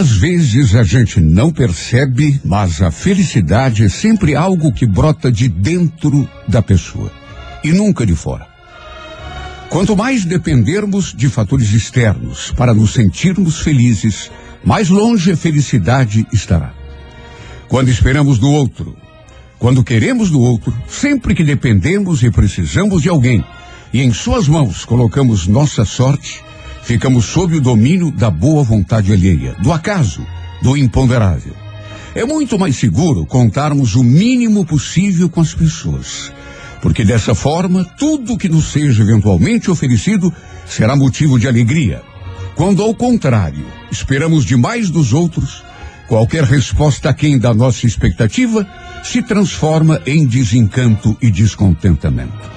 Muitas vezes a gente não percebe, mas a felicidade é sempre algo que brota de dentro da pessoa e nunca de fora. Quanto mais dependermos de fatores externos para nos sentirmos felizes, mais longe a felicidade estará. Quando esperamos do outro, quando queremos do outro, sempre que dependemos e precisamos de alguém, e em suas mãos colocamos nossa sorte, ficamos sob o domínio da boa vontade alheia, do acaso, do imponderável. É muito mais seguro contarmos o mínimo possível com as pessoas, porque dessa forma, tudo que nos seja eventualmente oferecido será motivo de alegria. Quando, ao contrário, esperamos demais dos outros, qualquer resposta aquém da nossa expectativa se transforma em desencanto e descontentamento.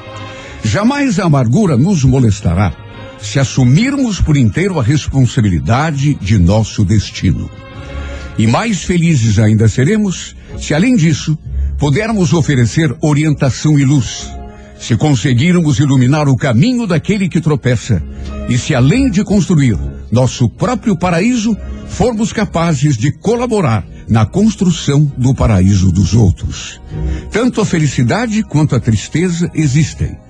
Jamais a amargura nos molestará se assumirmos por inteiro a responsabilidade de nosso destino. E mais felizes ainda seremos se, além disso, pudermos oferecer orientação e luz, se conseguirmos iluminar o caminho daquele que tropeça, e se, além de construir nosso próprio paraíso, formos capazes de colaborar na construção do paraíso dos outros. Tanto a felicidade quanto a tristeza existem.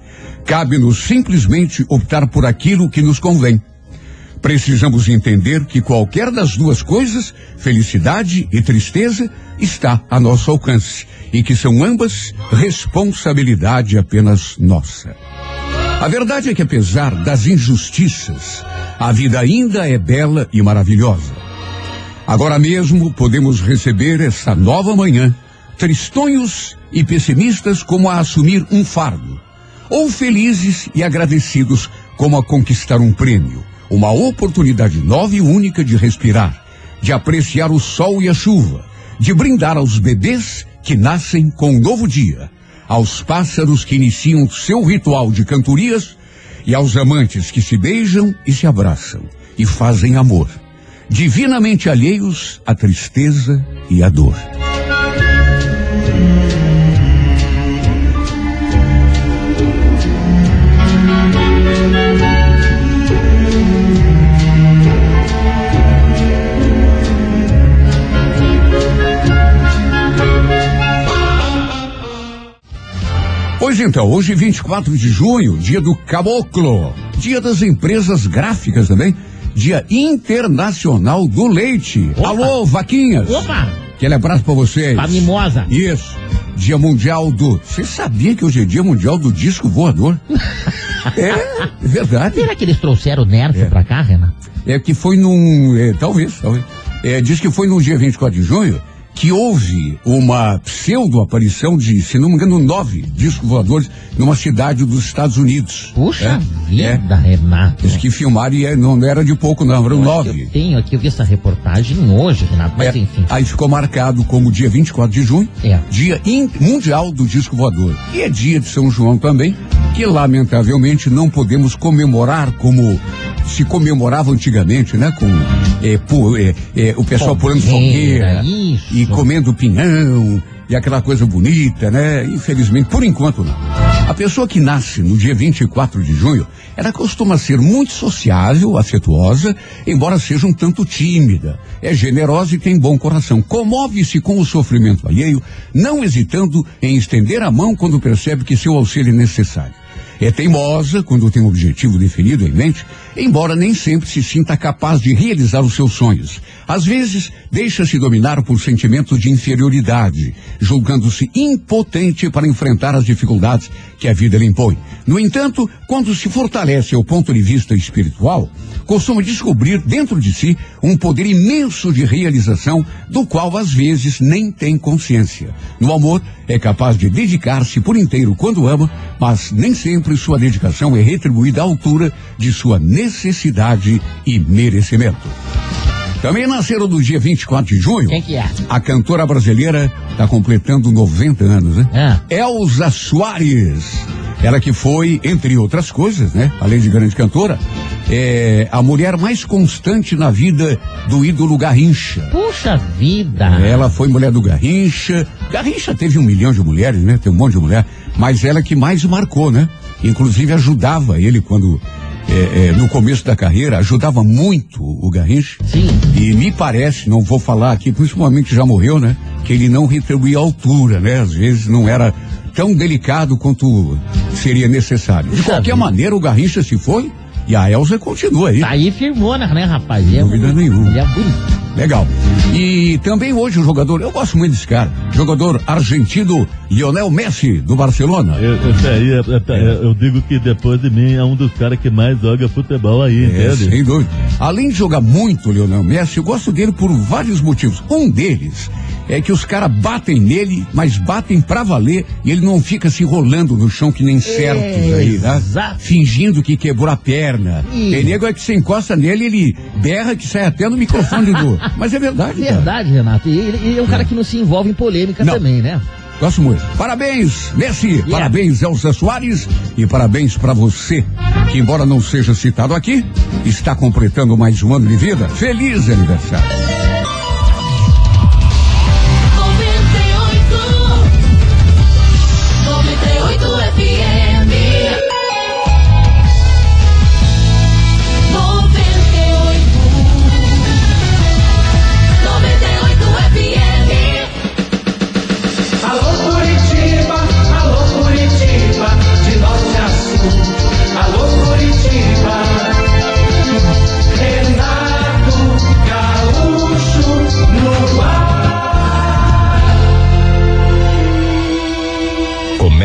Cabe-nos simplesmente optar por aquilo que nos convém. Precisamos entender que qualquer das duas coisas, felicidade e tristeza, está a nosso alcance e que são ambas responsabilidade apenas nossa. A verdade é que apesar das injustiças, a vida ainda é bela e maravilhosa. Agora mesmo podemos receber essa nova manhã, tristonhos e pessimistas como a assumir um fardo ou felizes e agradecidos como a conquistar um prêmio, uma oportunidade nova e única de respirar, de apreciar o sol e a chuva, de brindar aos bebês que nascem com um novo dia, aos pássaros que iniciam seu ritual de cantorias e aos amantes que se beijam e se abraçam e fazem amor, divinamente alheios à tristeza e à dor. Pois então, hoje 24 de junho, dia do caboclo, dia das empresas gráficas também, dia internacional do leite. Opa. Alô, vaquinhas. Opa! Aquele abraço pra vocês. Pra mimosa. Isso. Dia mundial do. Você sabia que hoje é dia mundial do disco voador? é, verdade. Será que eles trouxeram o Nerf É. pra cá, Renan? É que foi num. é, talvez, talvez. É, diz que foi no dia 24 de junho que houve uma pseudo-aparição de, se não me engano, nove discos voadores numa cidade dos Estados Unidos. Puxa É, vida, Renato. Diz que filmaram e é, não era de pouco, não, eram Eu nove. tenho aqui, eu vi essa reportagem hoje, Renato, mas É, enfim. aí ficou marcado como dia 24 de junho, É. dia in- mundial do disco voador. E é dia de São João também, que lamentavelmente não podemos comemorar como se comemorava antigamente, né? Com é, pu- é, é, o pessoal pulando Fogueira, isso. e comendo pinhão e aquela coisa bonita, né? Infelizmente, por enquanto não. A pessoa que nasce no dia 24 de junho, ela costuma ser muito sociável, afetuosa, embora seja um tanto tímida. É generosa e tem bom coração. Comove-se com o sofrimento alheio, não hesitando em estender a mão quando percebe que seu auxílio é necessário. É teimosa quando tem um objetivo definido em mente, embora nem sempre se sinta capaz de realizar os seus sonhos. Às vezes, deixa-se dominar por sentimentos de inferioridade, julgando-se impotente para enfrentar as dificuldades que a vida lhe impõe. No entanto, quando se fortalece ao ponto de vista espiritual, costuma descobrir dentro de si um poder imenso de realização, do qual às vezes nem tem consciência. No amor, é capaz de dedicar-se por inteiro quando ama, mas nem sempre sua dedicação é retribuída à altura de sua necessidade e merecimento. Também nasceram no dia 24 de junho. Quem que é? A cantora brasileira está completando 90 anos, né? Ah. Elza Soares. Ela que foi, entre outras coisas, né? Além de grande cantora, é a mulher mais constante na vida do ídolo Garrincha. Puxa vida. Ela foi mulher do Garrincha. Garrincha teve um milhão de mulheres, né? Tem um monte de mulher. Mas ela que mais marcou, né? Inclusive ajudava ele quando é, é, no começo da carreira, ajudava muito o Garrincha. Sim. E me parece, não vou falar aqui, principalmente já morreu, né? Que ele não retribuía a altura, né? Às vezes não era tão delicado quanto seria necessário. De qualquer maneira, o Garrincha se foi e a Elza continua aí. Tá aí firmona, né, rapaz? Ele é Dúvida nenhuma. Ele é bonito. Legal. E também hoje o jogador, eu gosto muito desse cara, jogador argentino Lionel Messi, do Barcelona. Eu, é- é- eu digo que depois de mim é um dos caras que mais joga futebol aí, É, entende? sem dúvida. Além de jogar muito Lionel Messi, eu gosto dele por vários motivos. Um deles é que os caras batem nele, mas batem pra valer e ele não fica se rolando no chão que nem certos aí, né? Exato. Fingindo que quebrou a perna. Ih. Tem nego é que você encosta nele, ele berra que sai até no microfone do. Mas é verdade, cara. Verdade, Renato. E ele, é um cara que não se envolve em polêmica Não. também, né? Gosto muito. Parabéns, Messi. Parabéns, Elza Soares. E parabéns pra você, que embora não seja citado aqui, está completando mais um ano de vida. Feliz aniversário.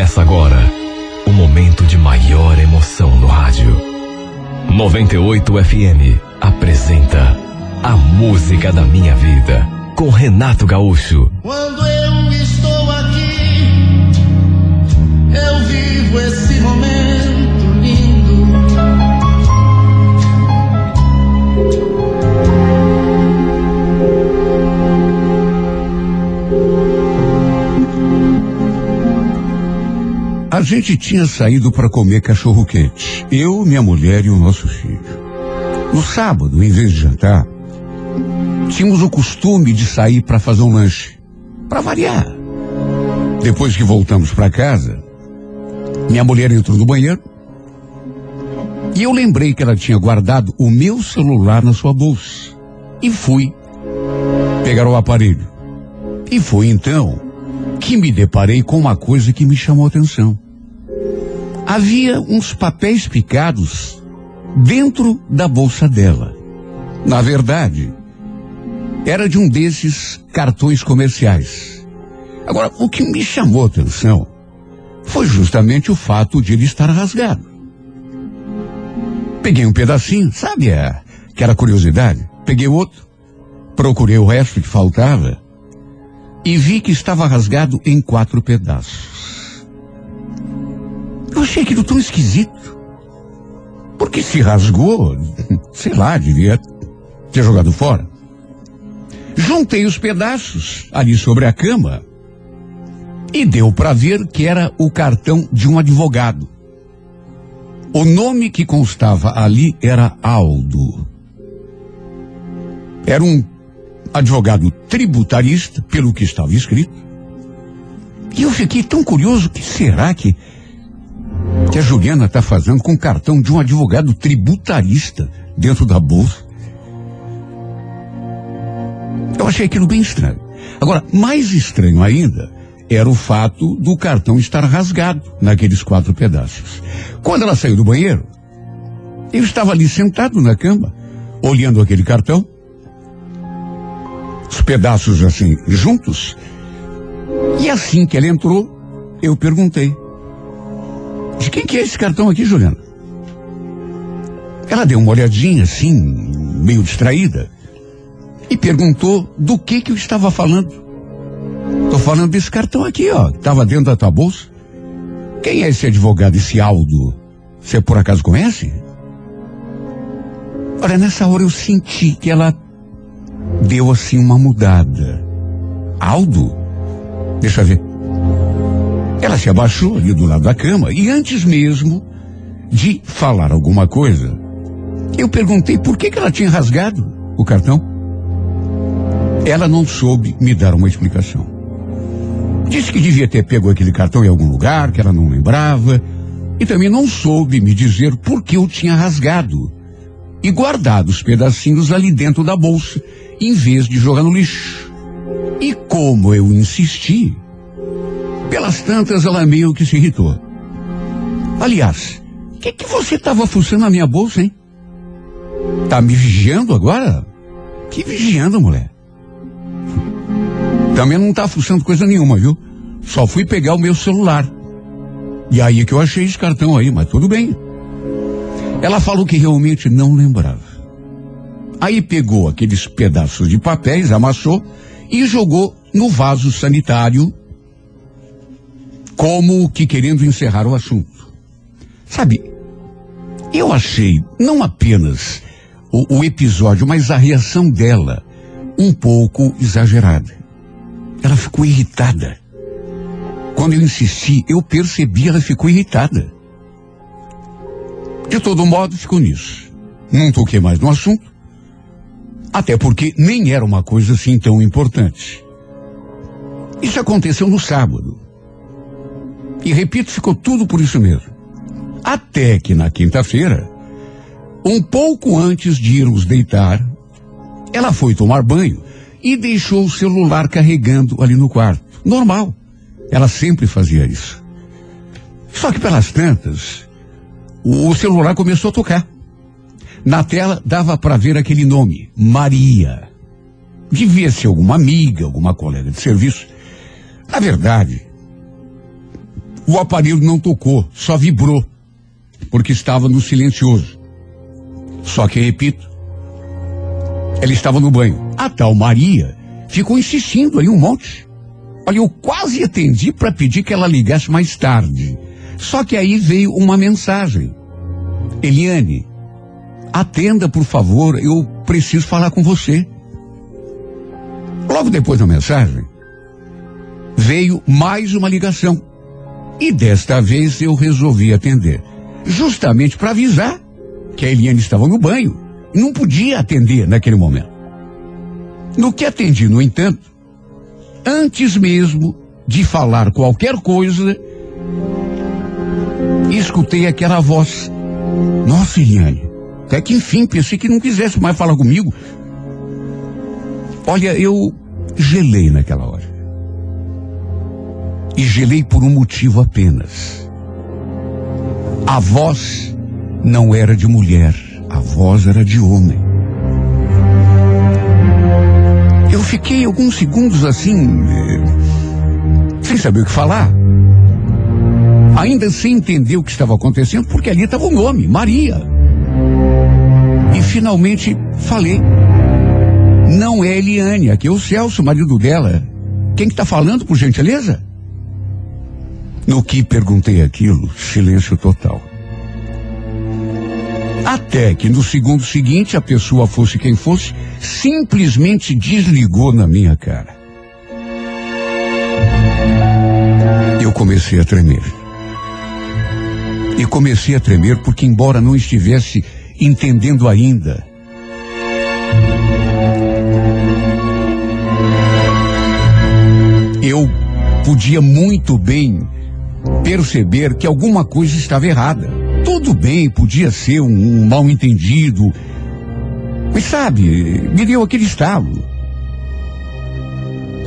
Começa agora o momento de maior emoção no rádio. 98 FM apresenta A Música da Minha Vida com Renato Gaúcho. Quando eu A gente tinha saído para comer cachorro quente. Eu, minha mulher e o nosso filho. No sábado, em vez de jantar, tínhamos o costume de sair para fazer um lanche. Para variar. Depois que voltamos para casa, minha mulher entrou no banheiro e eu lembrei que ela tinha guardado o meu celular na sua bolsa. E fui pegar o aparelho. E foi então que me deparei com uma coisa que me chamou a atenção. Havia uns papéis picados dentro da bolsa dela. Na verdade, era de um desses cartões comerciais. Agora, o que me chamou a atenção foi justamente o fato de ele estar rasgado. Peguei um pedacinho, sabe a, aquela curiosidade? Peguei outro, procurei o resto que faltava e vi que estava rasgado em quatro pedaços. Eu achei aquilo tão esquisito. Porque se rasgou, sei lá, devia ter jogado fora. Juntei os pedaços ali sobre a cama e deu para ver que era o cartão de um advogado. O nome que constava ali era Aldo. Era um advogado tributarista, pelo que estava escrito. E eu fiquei tão curioso, que será que, que a Juliana está fazendo com o cartão de um advogado tributarista dentro da bolsa? Eu achei aquilo bem estranho. Agora, mais estranho ainda era o fato do cartão estar rasgado naqueles quatro pedaços. Quando ela saiu do banheiro, eu estava ali sentado na cama, olhando aquele cartão, os pedaços assim juntos. E assim que ela entrou, eu perguntei: De quem que é esse cartão aqui, Juliana? Ela deu uma olhadinha assim, meio distraída, e perguntou do que que eu estava falando. Tô falando desse cartão aqui, ó, que tava dentro da tua bolsa. Quem é esse advogado, esse Aldo? Você por acaso conhece? Olha, nessa hora eu senti que ela deu assim uma mudada. Aldo? Deixa eu ver. Ela se abaixou ali do lado da cama e antes mesmo de falar alguma coisa, eu perguntei por que, que ela tinha rasgado o cartão. Ela não soube me dar uma explicação. Disse que devia ter pego aquele cartão em algum lugar, que ela não lembrava, E também não soube me dizer por que eu tinha rasgado e guardado os pedacinhos ali dentro da bolsa, em vez de jogar no lixo. E como eu insisti, pelas tantas ela meio que se irritou. Aliás, o que, que você estava fuçando na minha bolsa, hein? Tá me vigiando agora? Que vigiando, mulher? Também não tá fuçando coisa nenhuma, viu? Só fui pegar o meu celular. E aí que eu achei esse cartão aí, mas tudo bem. Ela falou que realmente não lembrava. Aí pegou aqueles pedaços de papéis, amassou e jogou no vaso sanitário, como que querendo encerrar o assunto. Sabe, eu achei não apenas o, o episódio, mas a reação dela um pouco exagerada. Ela ficou irritada. Quando eu insisti, eu percebi ela ficou irritada. De todo modo, ficou nisso. Não toquei mais no assunto. Até porque nem era uma coisa assim tão importante. Isso aconteceu no sábado. E repito, ficou tudo por isso mesmo. Até que na quinta-feira, um pouco antes de irmos deitar, ela foi tomar banho e deixou o celular carregando ali no quarto. Normal. Ela sempre fazia isso. Só que pelas tantas, o celular começou a tocar. Na tela dava para ver aquele nome, Maria. Devia ser alguma amiga, alguma colega de serviço. Na verdade, o aparelho não tocou, só vibrou, porque estava no silencioso. Só que, repito, ela estava no banho. A tal Maria ficou insistindo aí um monte. Olha, eu quase atendi para pedir que ela ligasse mais tarde. Só que aí veio uma mensagem. Eliane, atenda, por favor, eu preciso falar com você. Logo depois da mensagem, veio mais uma ligação. E desta vez eu resolvi atender. Justamente para avisar que a Eliane estava no banho e não podia atender naquele momento. No que atendi, no entanto, antes mesmo de falar qualquer coisa, escutei aquela voz. Nossa, Eliane, até que enfim, pensei que não quisesse mais falar comigo. Olha, eu gelei naquela hora. E gelei por um motivo apenas. A voz não era de mulher, a voz era de homem. Eu fiquei alguns segundos assim, eh, sem saber o que falar. Ainda sem entender o que estava acontecendo, porque ali estava o nome, Maria. E finalmente falei. Não é Eliane, aqui é o Celso, marido dela. Quem que tá falando, por gentileza? No que perguntei aquilo, silêncio total. Até que no segundo seguinte, a pessoa fosse quem fosse, simplesmente desligou na minha cara. Eu comecei a tremer. E comecei a tremer porque, embora não estivesse entendendo ainda, eu podia muito bem perceber que alguma coisa estava errada. Tudo bem, podia ser um, um mal entendido. Mas sabe, me deu aquele estalo.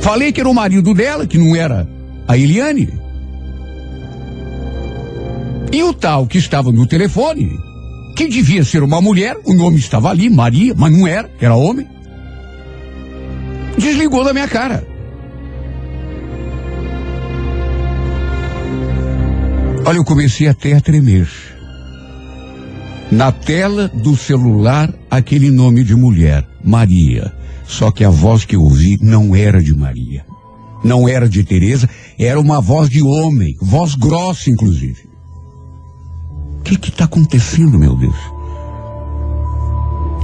Falei que era o marido dela, que não era a Eliane. E o tal que estava no telefone, que devia ser uma mulher, o nome estava ali, Maria, mas não era, era homem. Desligou da minha cara. Olha, eu comecei até a tremer. Na tela do celular, aquele nome de mulher, Maria. Só que a voz que eu ouvi não era de Maria. Não era de Teresa, era uma voz de homem, voz grossa, inclusive. O que está acontecendo, meu Deus?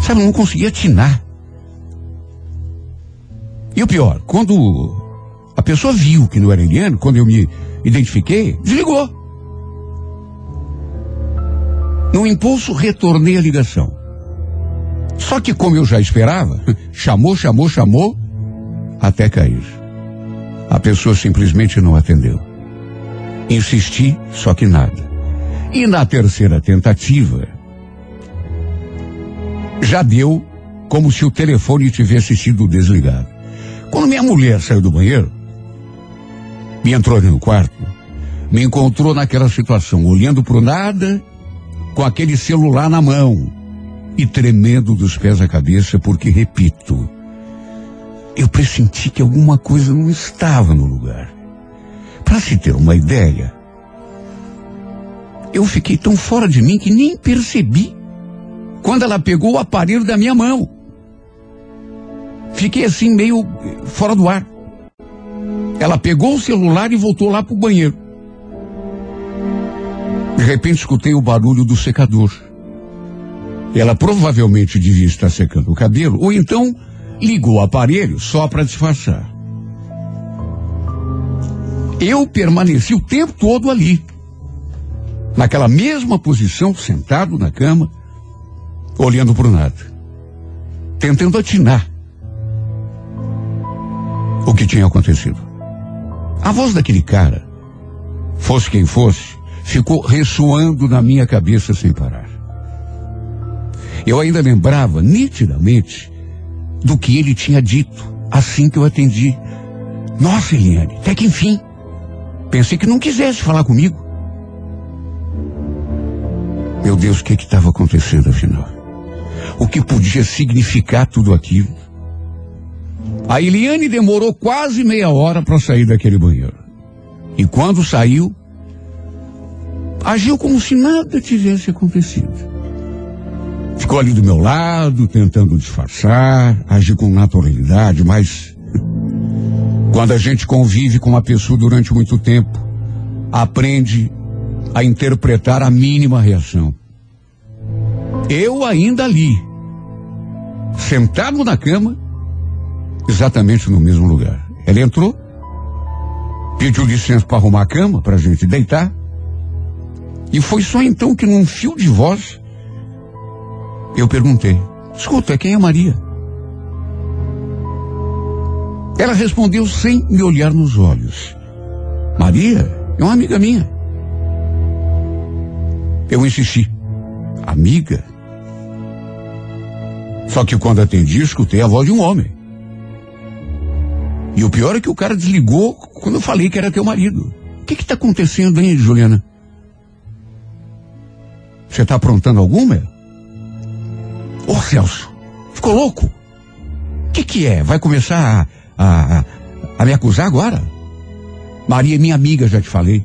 Sabe, eu não conseguia atinar. E o pior, quando a pessoa viu que não era Eliane, quando eu me identifiquei, desligou. No impulso, retornei a ligação. Só que, como eu já esperava, chamou, chamou, chamou, até cair. A pessoa simplesmente não atendeu. Insisti, só que nada. E na terceira tentativa, já deu como se o telefone tivesse sido desligado. Quando minha mulher saiu do banheiro e entrou ali no quarto, me encontrou naquela situação, olhando para o nada, com aquele celular na mão e tremendo dos pés à cabeça, porque, repito, eu pressenti que alguma coisa não estava no lugar. Para se ter uma ideia, eu fiquei tão fora de mim que nem percebi quando ela pegou o aparelho da minha mão. Fiquei assim meio fora do ar. Ela pegou o celular e voltou lá pro banheiro. De repente escutei o barulho do secador. Ela provavelmente devia estar secando o cabelo, ou então ligou o aparelho só para disfarçar. Eu permaneci o tempo todo ali, naquela mesma posição, sentado na cama, olhando para o nada, tentando atinar o que tinha acontecido. A voz daquele cara, fosse quem fosse, ficou ressoando na minha cabeça sem parar. Eu ainda lembrava nitidamente do que ele tinha dito assim que eu atendi. Nossa, Eliane, até que enfim. Pensei que não quisesse falar comigo. Meu Deus, o que estava acontecendo afinal? O que podia significar tudo aquilo? A Eliane demorou quase meia hora para sair daquele banheiro. E quando saiu, agiu como se nada tivesse acontecido. Ficou ali do meu lado, tentando disfarçar, agir com naturalidade, mas quando a gente convive com uma pessoa durante muito tempo, aprende a interpretar a mínima reação. Eu ainda ali, sentado na cama, exatamente no mesmo lugar. Ela entrou, pediu licença para arrumar a cama para a gente deitar, e foi só então que num fio de voz eu perguntei: Escuta, quem é Maria? Ela respondeu sem me olhar nos olhos: Maria é uma amiga minha. Eu insisti: Amiga? Só que quando atendi, escutei a voz de um homem. E o pior é que o cara desligou quando eu falei que era teu marido. O que está acontecendo, hein, Juliana? Você está aprontando alguma? Ô, Celso, ficou louco? O que, que é? Vai começar a, a, a, me acusar agora? Maria é minha amiga, já te falei.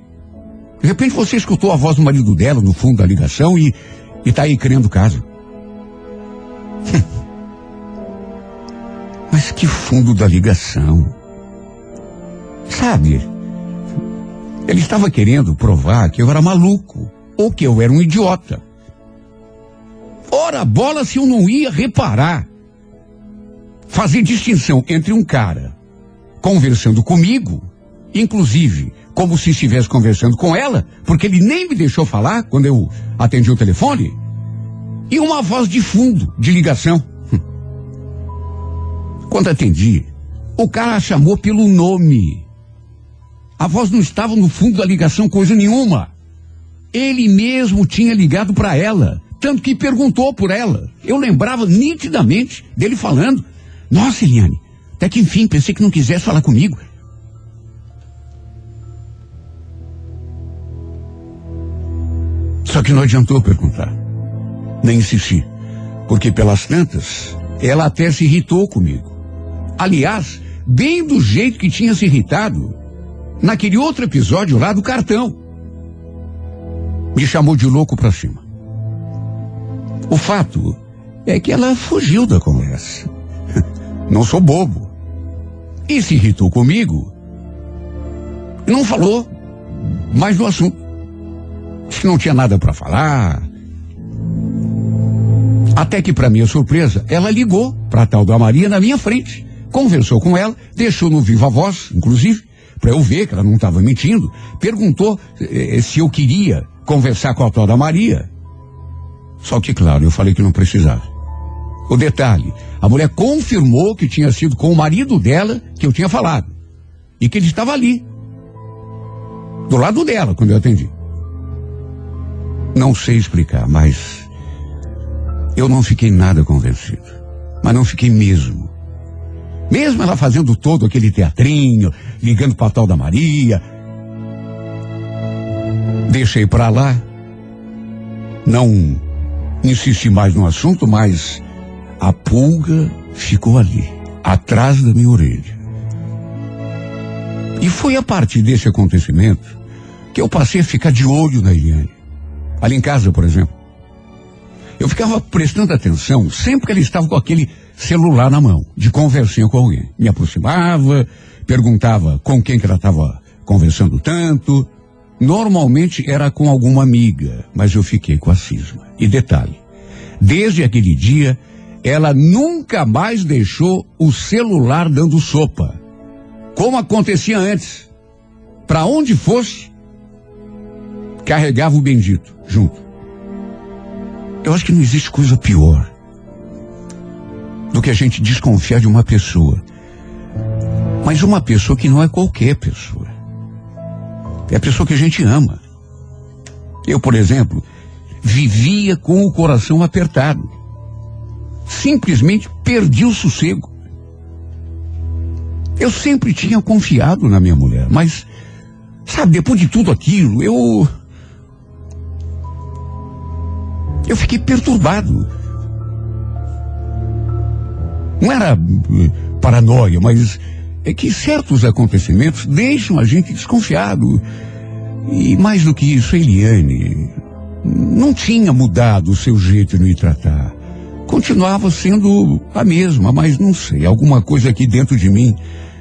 De repente você escutou a voz do marido dela no fundo da ligação e, e tá aí criando caso. Mas que fundo da ligação? Sabe? Ele estava querendo provar que eu era maluco ou que eu era um idiota. Ora, bola se eu não ia reparar. Fazer distinção entre um cara conversando comigo, inclusive como se estivesse conversando com ela, porque ele nem me deixou falar quando eu atendi o telefone, e uma voz de fundo de ligação. Quando atendi, o cara a chamou pelo nome. A voz não estava no fundo da ligação coisa nenhuma. Ele mesmo tinha ligado para ela, tanto que perguntou por ela. Eu lembrava nitidamente dele falando: Nossa, Eliane, até que enfim, pensei que não quisesse falar comigo. Só que não adiantou perguntar, nem insistir, porque pelas tantas, ela até se irritou comigo. Aliás, bem do jeito que tinha se irritado naquele outro episódio lá do cartão. Me chamou de louco pra cima. O fato é que ela fugiu da conversa. Não sou bobo. E se irritou comigo. Não falou mais do assunto. Que não tinha nada para falar. Até que, para minha surpresa, ela ligou para a tal da Maria na minha frente. Conversou com ela, deixou no viva voz, inclusive, para eu ver que ela não estava mentindo. Perguntou eh, se eu queria conversar com a tal da Maria. Só que, claro, eu falei que não precisava. O detalhe, a mulher confirmou que tinha sido com o marido dela que eu tinha falado. E que ele estava ali. Do lado dela, quando eu atendi. Não sei explicar, mas eu não fiquei nada convencido. Mas não fiquei mesmo. Mesmo ela fazendo todo aquele teatrinho, ligando para tal da Maria. Deixei para lá. Não insisti mais no assunto, mas a pulga ficou ali, atrás da minha orelha. E foi a partir desse acontecimento que eu passei a ficar de olho na Eliane. Ali em casa, por exemplo. Eu ficava prestando atenção sempre que ele estava com aquele celular na mão, de conversinha com alguém. Me aproximava, perguntava com quem que ela estava conversando tanto. Normalmente era com alguma amiga, mas eu fiquei com a cisma. E detalhe, desde aquele dia, ela nunca mais deixou o celular dando sopa. Como acontecia antes. Para onde fosse, carregava o bendito junto. Eu acho que não existe coisa pior do que a gente desconfiar de uma pessoa. Mas uma pessoa que não é qualquer pessoa. É a pessoa que a gente ama. Eu, por exemplo, vivia com o coração apertado. Simplesmente perdi o sossego. Eu sempre tinha confiado na minha mulher, mas, sabe, depois de tudo aquilo, eu. Eu fiquei perturbado. Não era eh, paranoia, mas é que certos acontecimentos deixam a gente desconfiado. E mais do que isso, Eliane não tinha mudado o seu jeito de me tratar. Continuava sendo a mesma, mas não sei, alguma coisa aqui dentro de mim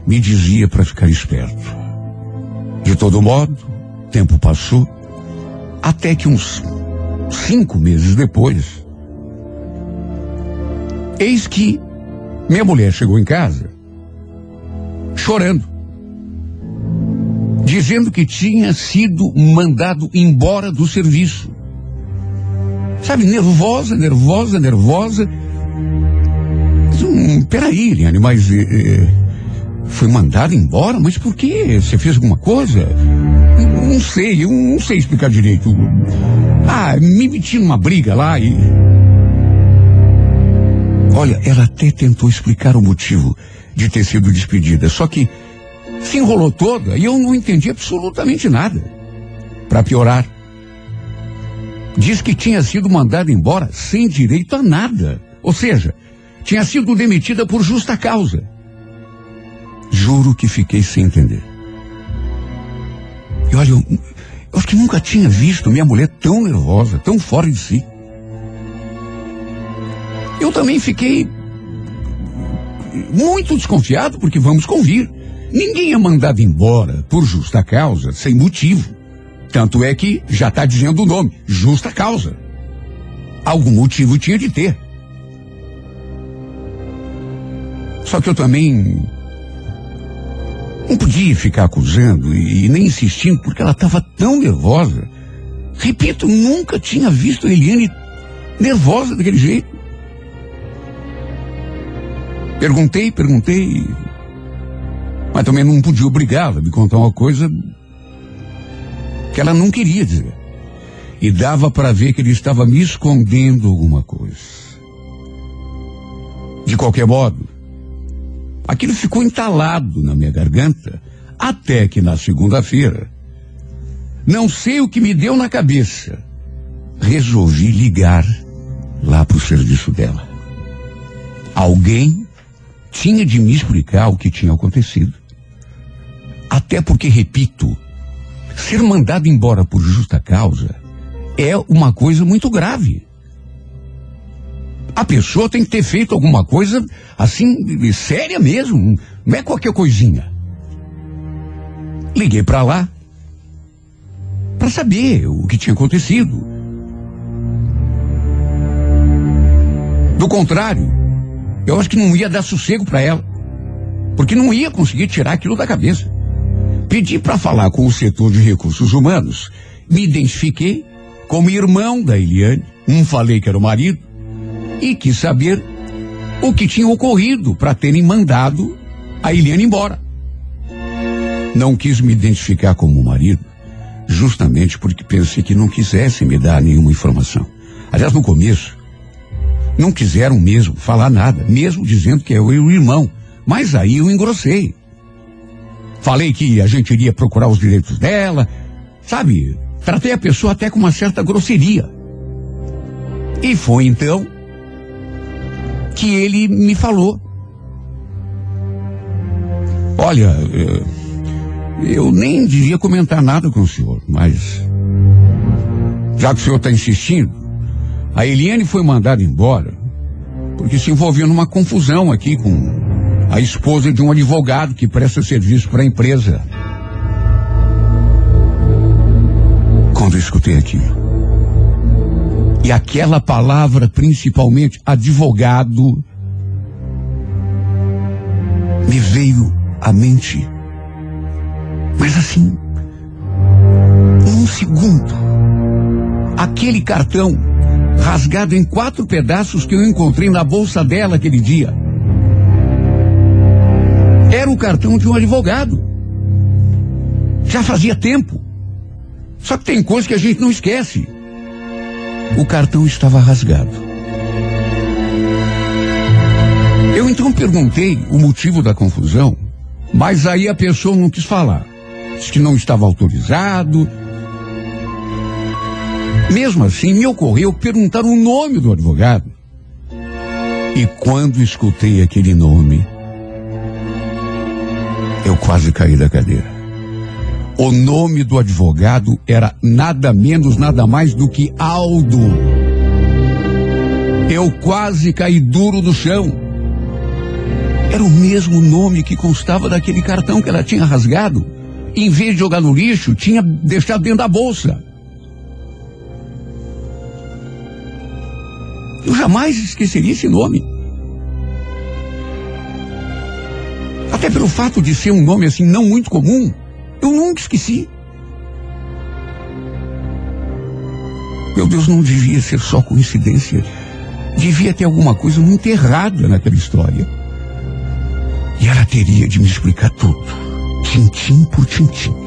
me dizia para ficar esperto. De todo modo, tempo passou, até que uns cinco meses depois, eis que minha mulher chegou em casa chorando, dizendo que tinha sido mandado embora do serviço. Sabe, nervosa, nervosa, nervosa. Hum, peraí, Eliane, mas eh, eh, foi mandado embora? Mas por quê? Você fez alguma coisa? Não sei, eu não sei explicar direito. Ah, me meti numa briga lá e. Olha, ela até tentou explicar o motivo de ter sido despedida, só que se enrolou toda e eu não entendi absolutamente nada. Para piorar, diz que tinha sido mandada embora sem direito a nada. Ou seja, tinha sido demitida por justa causa. Juro que fiquei sem entender. E olha, eu, eu acho que nunca tinha visto minha mulher tão nervosa, tão fora de si. Eu também fiquei muito desconfiado, porque vamos convir. Ninguém é mandado embora por justa causa, sem motivo. Tanto é que já está dizendo o nome, justa causa. Algum motivo tinha de ter. Só que eu também não podia ficar acusando e, nem insistindo porque ela estava tão nervosa. Repito, nunca tinha visto a Eliane nervosa daquele jeito. Perguntei, perguntei, mas também não podia obrigá-la a me contar uma coisa que ela não queria dizer. E dava para ver que ele estava me escondendo alguma coisa. De qualquer modo, aquilo ficou entalado na minha garganta até que na segunda-feira, não sei o que me deu na cabeça, resolvi ligar lá para o serviço dela. Alguém tinha de me explicar o que tinha acontecido. Até porque, repito, ser mandado embora por justa causa é uma coisa muito grave. A pessoa tem que ter feito alguma coisa assim, séria mesmo, não é qualquer coisinha. Liguei para lá para saber o que tinha acontecido. Do contrário, eu acho que não ia dar sossego para ela, porque não ia conseguir tirar aquilo da cabeça. Pedi para falar com o setor de recursos humanos, me identifiquei como irmão da Eliane, um falei que era o marido, e quis saber o que tinha ocorrido para terem mandado a Eliane embora. Não quis me identificar como marido, justamente porque pensei que não quisesse me dar nenhuma informação. Aliás, no começo, não quiseram mesmo falar nada, mesmo dizendo que eu e o irmão. Mas aí eu engrossei. Falei que a gente iria procurar os direitos dela, sabe? Tratei a pessoa até com uma certa grosseria. E foi então que ele me falou. Olha, eh, eu nem devia comentar nada com o senhor, mas já que o senhor está insistindo, a Eliane foi mandada embora porque se envolveu numa confusão aqui com a esposa de um advogado que presta serviço para a empresa. Quando eu escutei aquilo, e aquela palavra, principalmente advogado, me veio à mente. Mas assim, num segundo, aquele cartão rasgado em quatro pedaços que eu encontrei na bolsa dela aquele dia. Era o cartão de um advogado. Já fazia tempo. Só que tem coisa que a gente não esquece. O cartão estava rasgado. Eu então perguntei o motivo da confusão, mas aí a pessoa não quis falar. Disse que não estava autorizado. Mesmo assim, me ocorreu perguntar o nome do advogado. E quando escutei aquele nome, eu quase caí da cadeira. O nome do advogado era nada menos, nada mais do que Aldo. Eu quase caí duro no chão. Era o mesmo nome que constava daquele cartão que ela tinha rasgado. Em vez de jogar no lixo, tinha deixado dentro da bolsa. Eu jamais esqueceria esse nome. Até pelo fato de ser um nome assim não muito comum. Eu nunca esqueci. Meu Deus, não devia ser só coincidência. Devia ter alguma coisa muito errada naquela história. E ela teria de me explicar tudo, tintim por tintim.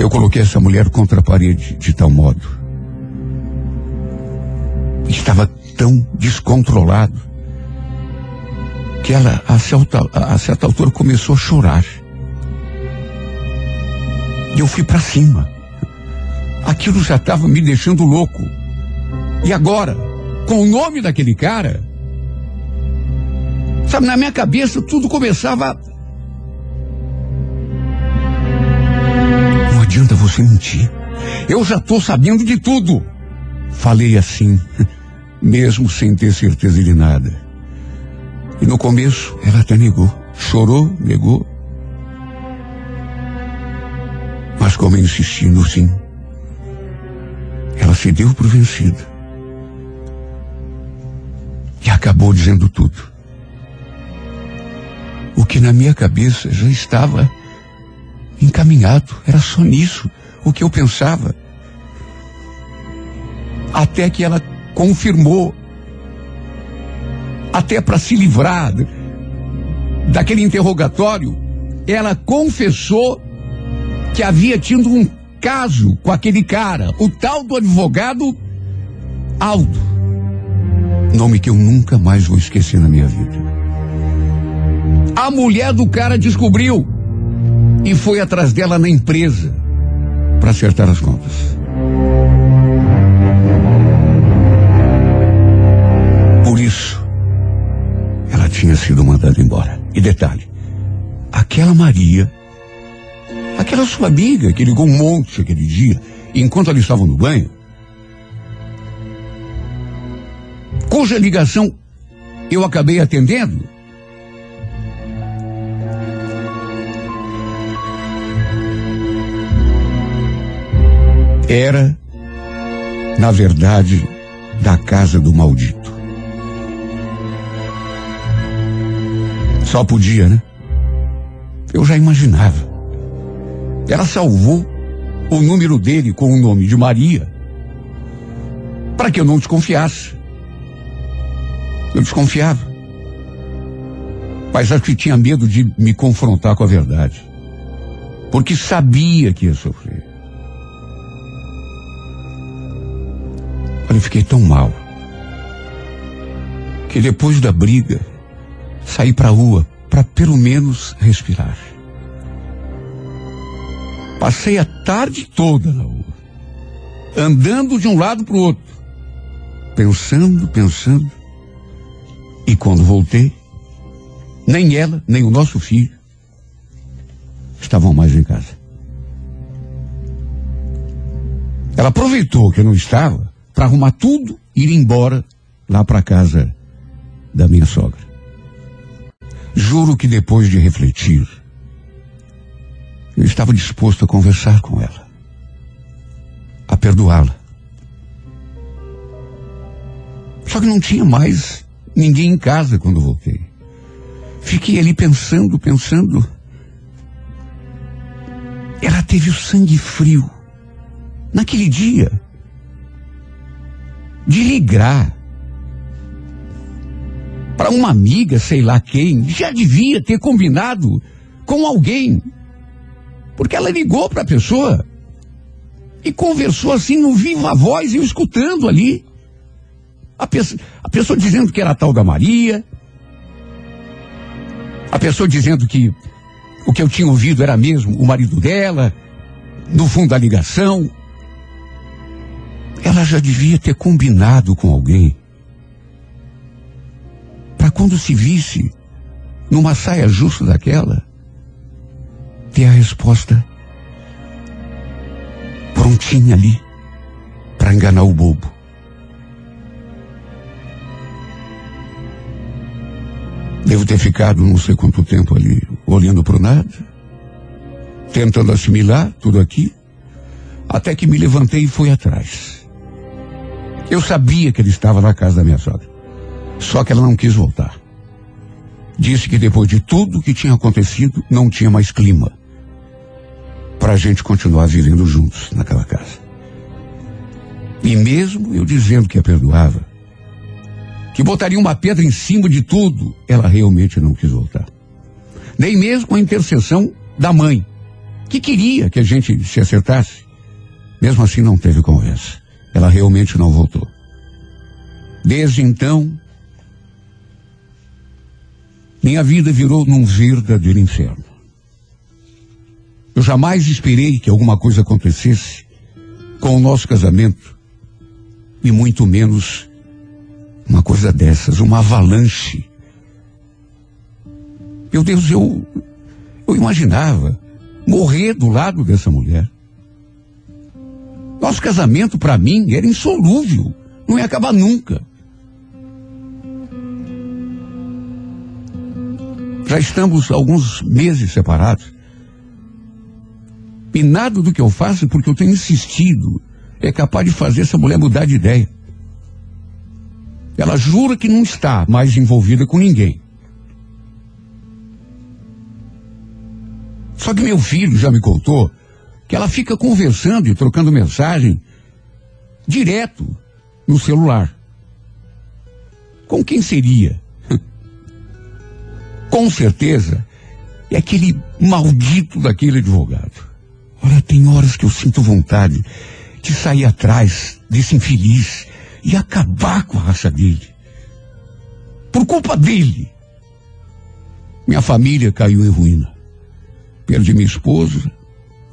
Eu coloquei essa mulher contra a parede de tal modo. Estava tão descontrolado que ela, a certa, a certa altura, começou a chorar. E eu fui para cima. Aquilo já estava me deixando louco. E agora, com o nome daquele cara, sabe, na minha cabeça tudo começava. Adianta você mentir. Eu já estou sabendo de tudo. Falei assim, mesmo sem ter certeza de nada. E no começo ela até negou. Chorou, negou. Mas como eu insisti no sim, ela se deu por vencida. E acabou dizendo tudo. O que na minha cabeça já estava encaminhado. Era só nisso o que eu pensava. Até que ela confirmou até para se livrar daquele interrogatório, ela confessou que havia tido um caso com aquele cara, o tal do advogado Aldo. Nome que eu nunca mais vou esquecer na minha vida. A mulher do cara descobriu e foi atrás dela na empresa para acertar as contas. Por isso, ela tinha sido mandada embora. E detalhe, aquela Maria, aquela sua amiga que ligou um monte aquele dia, enquanto eles estavam no banho, cuja ligação eu acabei atendendo, era, na verdade, da casa do maldito. Só podia, né? Eu já imaginava. Ela salvou o número dele com o nome de Maria para que eu não desconfiasse. Eu desconfiava. Mas acho que tinha medo de me confrontar com a verdade. Porque sabia que ia sofrer. Olha, eu fiquei tão mal. Que depois da briga, saí pra rua para pelo menos respirar. Passei a tarde toda na rua, andando de um lado para o outro, pensando, pensando. E quando voltei, nem ela, nem o nosso filho estavam mais em casa. Ela aproveitou que eu não estava para arrumar tudo e ir embora lá para casa da minha sogra. Juro que depois de refletir, eu estava disposto a conversar com ela, a perdoá-la. Só que não tinha mais ninguém em casa quando voltei. Fiquei ali pensando, pensando. Ela teve o sangue frio. Naquele dia. De ligar. Para uma amiga, sei lá quem. Já devia ter combinado com alguém. Porque ela ligou para a pessoa. E conversou assim no viva voz, eu escutando ali. A, pessoa, a pessoa dizendo que era a tal da Maria. A pessoa dizendo que o que eu tinha ouvido era mesmo o marido dela, no fundo da ligação. Ela já devia ter combinado com alguém. Para quando se visse numa saia justa daquela, ter a resposta prontinha ali para enganar o bobo. Devo ter ficado não sei quanto tempo ali, olhando para o nada, tentando assimilar tudo aqui, até que me levantei e fui atrás. Eu sabia que ele estava na casa da minha sogra, só que ela não quis voltar. Disse que depois de tudo que tinha acontecido, não tinha mais clima para a gente continuar vivendo juntos naquela casa. E mesmo eu dizendo que a perdoava, que botaria uma pedra em cima de tudo, ela realmente não quis voltar. Nem mesmo a intercessão da mãe, que queria que a gente se acertasse. Mesmo assim não teve conversa. Ela realmente não voltou. Desde então, minha vida virou num verdadeiro inferno. Eu jamais esperei que alguma coisa acontecesse com o nosso casamento, e muito menos uma coisa dessas, uma avalanche. Meu Deus, eu, eu imaginava morrer do lado dessa mulher. Nosso casamento, para mim, era insolúvel, não ia acabar nunca. Já estamos alguns meses separados. E nada do que eu faço, porque eu tenho insistido, é capaz de fazer essa mulher mudar de ideia. Ela jura que não está mais envolvida com ninguém. Só que meu filho já me contou que ela fica conversando e trocando mensagem direto no celular. Com quem seria? com certeza é aquele maldito daquele advogado. Olha, tem horas que eu sinto vontade de sair atrás desse infeliz e acabar com a raça dele. Por culpa dele. Minha família caiu em ruína. Perdi minha esposa,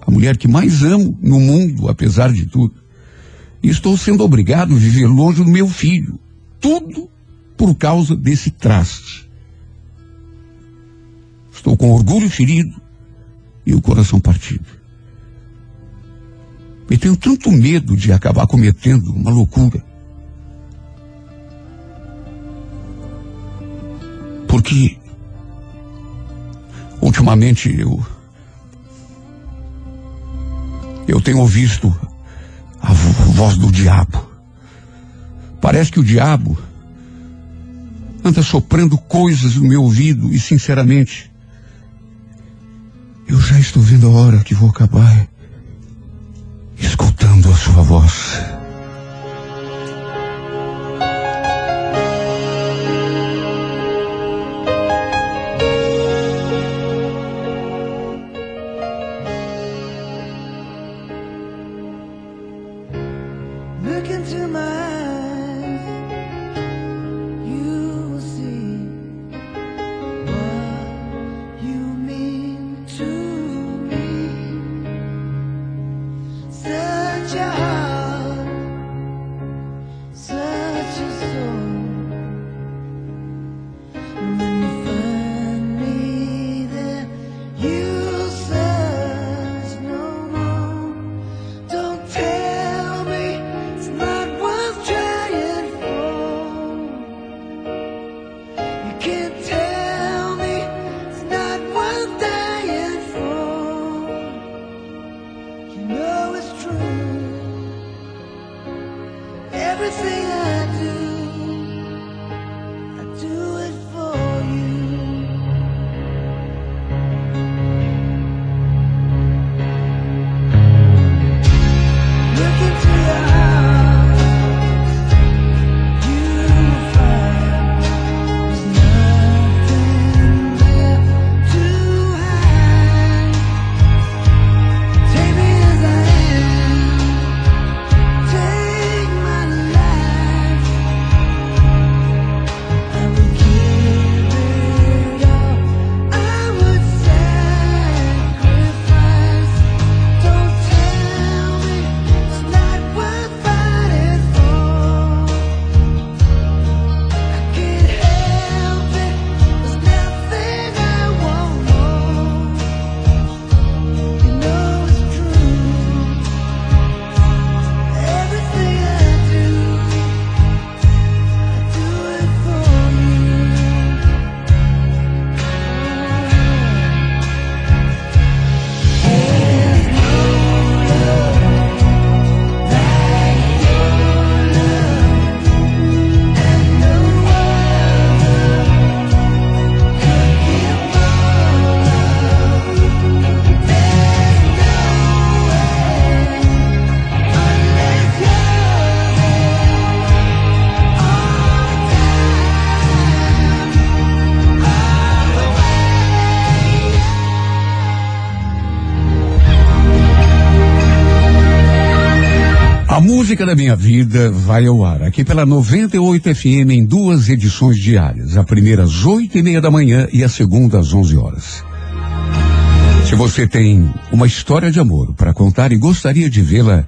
a mulher que mais amo no mundo, apesar de tudo. E estou sendo obrigado a viver longe do meu filho. Tudo por causa desse traste. Estou com orgulho ferido e o coração partido. E tenho tanto medo de acabar cometendo uma loucura. Porque ultimamente eu eu tenho visto a voz do diabo. Parece que o diabo anda soprando coisas no meu ouvido e sinceramente eu já estou vendo a hora que vou acabar escutando a sua voz. Música da minha vida vai ao ar aqui pela 98 FM em duas edições diárias. A primeira às oito e meia da manhã e a segunda às 11 horas. Se você tem uma história de amor para contar e gostaria de vê-la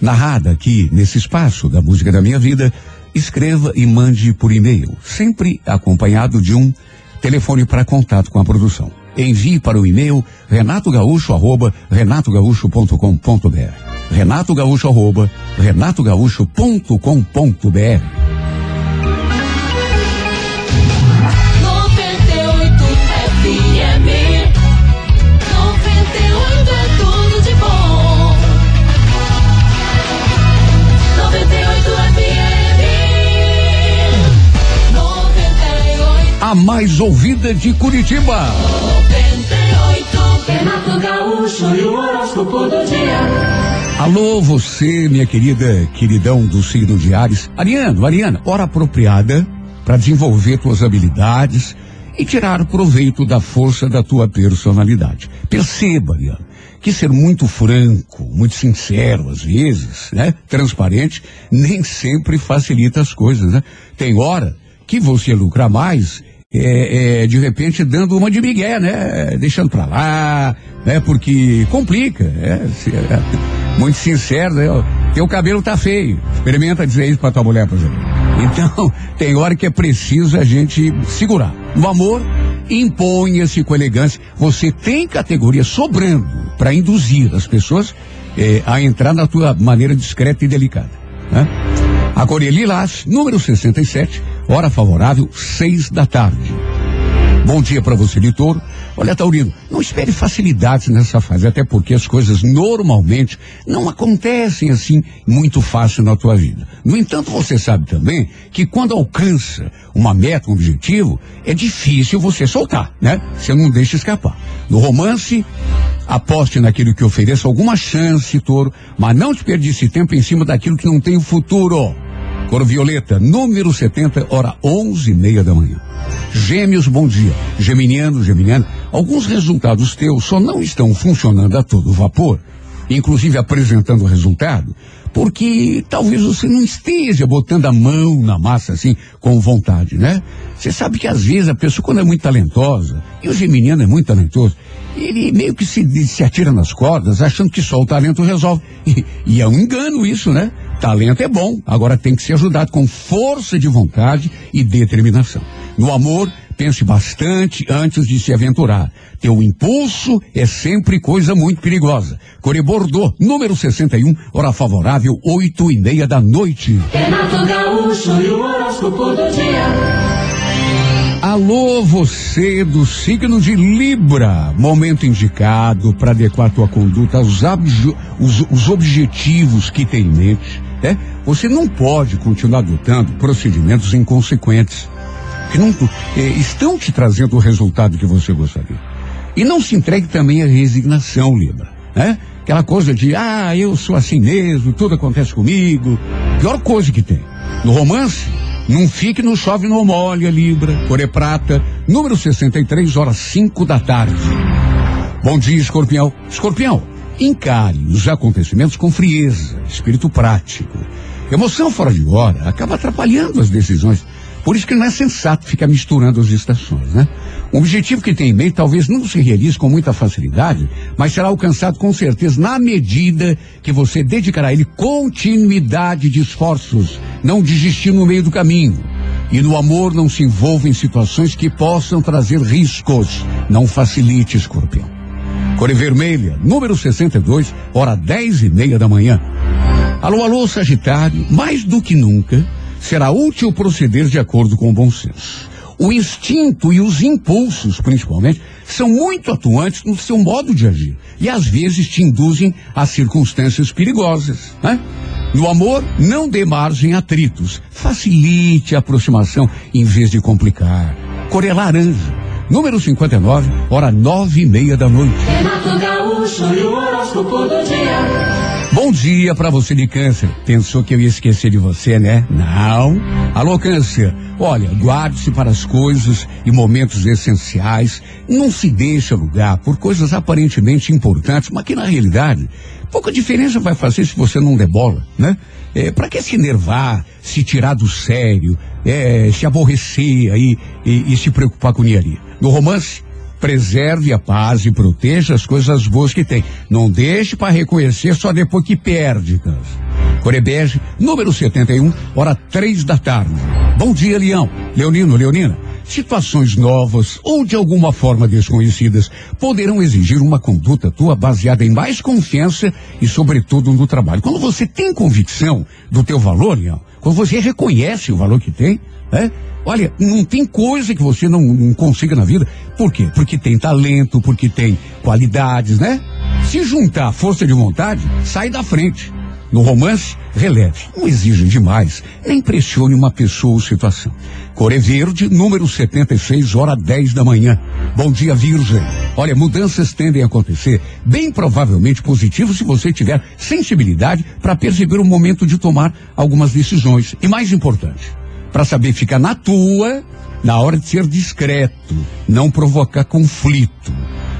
narrada aqui nesse espaço da música da minha vida, escreva e mande por e-mail, sempre acompanhado de um telefone para contato com a produção. Envie para o e-mail renatogaúcho.com.br Renato Gaúcho arroba renatogaúcho.com.br 98 FM 98 é tudo de bom. 98 FM 98 A mais ouvida de Curitiba. 98 Renato Gaúcho e o horóscopo do dia Alô, você, minha querida, queridão do signo de Ares. Ariano, Ariana, hora apropriada para desenvolver tuas habilidades e tirar proveito da força da tua personalidade. Perceba, Ariana, que ser muito franco, muito sincero às vezes, né? Transparente, nem sempre facilita as coisas, né? Tem hora que você lucra mais é, é, de repente dando uma de migué, né? Deixando pra lá, né? Porque complica, é, é, muito sincero, né? Teu cabelo tá feio. Experimenta dizer isso pra tua mulher, por exemplo. Então, tem hora que é preciso a gente segurar. No amor, imponha-se com elegância. Você tem categoria sobrando para induzir as pessoas eh, a entrar na tua maneira discreta e delicada. Né? A Coreia Lilás, número 67, hora favorável, seis da tarde. Bom dia para você, Litor. Olha, Taurino, não espere facilidades nessa fase, até porque as coisas normalmente não acontecem assim muito fácil na tua vida. No entanto, você sabe também que quando alcança uma meta, um objetivo, é difícil você soltar, né? Você não deixa escapar. No romance, aposte naquilo que ofereça alguma chance, touro, mas não desperdice tempo em cima daquilo que não tem futuro. Cor Violeta, número 70, hora onze e meia da manhã. Gêmeos, bom dia. Geminiano, Geminiano, alguns resultados teus só não estão funcionando a todo vapor, inclusive apresentando resultado, porque talvez você não esteja botando a mão na massa assim com vontade, né? Você sabe que às vezes a pessoa quando é muito talentosa, e o geminiano é muito talentoso, ele meio que se, se atira nas cordas achando que só o talento resolve. E, e é um engano isso, né? Talento é bom, agora tem que ser ajudado com força de vontade e determinação. No amor, pense bastante antes de se aventurar. Teu impulso é sempre coisa muito perigosa. Core Bordeaux, número 61, hora favorável, oito e meia da noite. Renato Gaúcho e o horóscopo do dia. Alô, você do signo de Libra. Momento indicado para adequar tua conduta aos, os- os objetivos que tem em mente. Né? Você não pode continuar adotando procedimentos inconsequentes que não eh, estão te trazendo o resultado que você gostaria. E não se entregue também à resignação, Libra. Né? Aquela coisa de, ah, eu sou assim mesmo, tudo acontece comigo. Pior coisa que tem. No romance, não fique no chove no molha, Libra, Coré Prata, número 63, horas 5 da tarde. Bom dia, escorpião. Escorpião, encare os acontecimentos com frieza, espírito prático. Emoção fora de hora acaba atrapalhando as decisões. Por isso que não é sensato ficar misturando as estações, né? Um objetivo que tem em mente talvez não se realize com muita facilidade, mas será alcançado com certeza na medida que você dedicará a ele continuidade de esforços, não desistir no meio do caminho. E no amor não se envolva em situações que possam trazer riscos. Não facilite, escorpião. Cor vermelha, número 62, hora 10 e meia da manhã. Alô, alô, Sagitário, mais do que nunca, será útil proceder de acordo com o bom senso. O instinto e os impulsos, principalmente, são muito atuantes no seu modo de agir e às vezes te induzem a circunstâncias perigosas. Né? No amor, não dê margem a atritos. Facilite a aproximação em vez de complicar. Cor é laranja, número 59, hora nove e meia da noite. Renato Gaúcho e o horóscopo do dia. Bom dia pra você de câncer. Pensou que eu ia esquecer de você, né? Não. Alô, câncer. Olha, guarde-se para as coisas e momentos essenciais. Não se deixe alugar por coisas aparentemente importantes, mas que na realidade pouca diferença vai fazer se você não der bola, né? É, para que se enervar, se tirar do sério, é, se aborrecer aí e, e se preocupar com ninharia? No romance, preserve a paz e proteja as coisas boas que tem. Não deixe para reconhecer só depois que perde. Corebege, número 71, hora três da tarde. Bom dia, Leão. Leonino, Leonina. Situações novas ou de alguma forma desconhecidas poderão exigir uma conduta tua baseada em mais confiança e sobretudo no trabalho. Quando você tem convicção do teu valor, Leão, quando você reconhece o valor que tem, né? Olha, não tem coisa que você não, não consiga na vida. Por quê? Porque tem talento, porque tem qualidades, né? Se juntar força de vontade, sai da frente. No romance, releve, não exija demais, nem pressione uma pessoa ou situação. Core Verde, número 76, hora 10 da manhã. Bom dia, Virgem. Olha, mudanças tendem a acontecer, bem provavelmente positivas se você tiver sensibilidade para perceber o momento de tomar algumas decisões. E mais importante, para saber ficar na tua, na hora de ser discreto, não provocar conflito.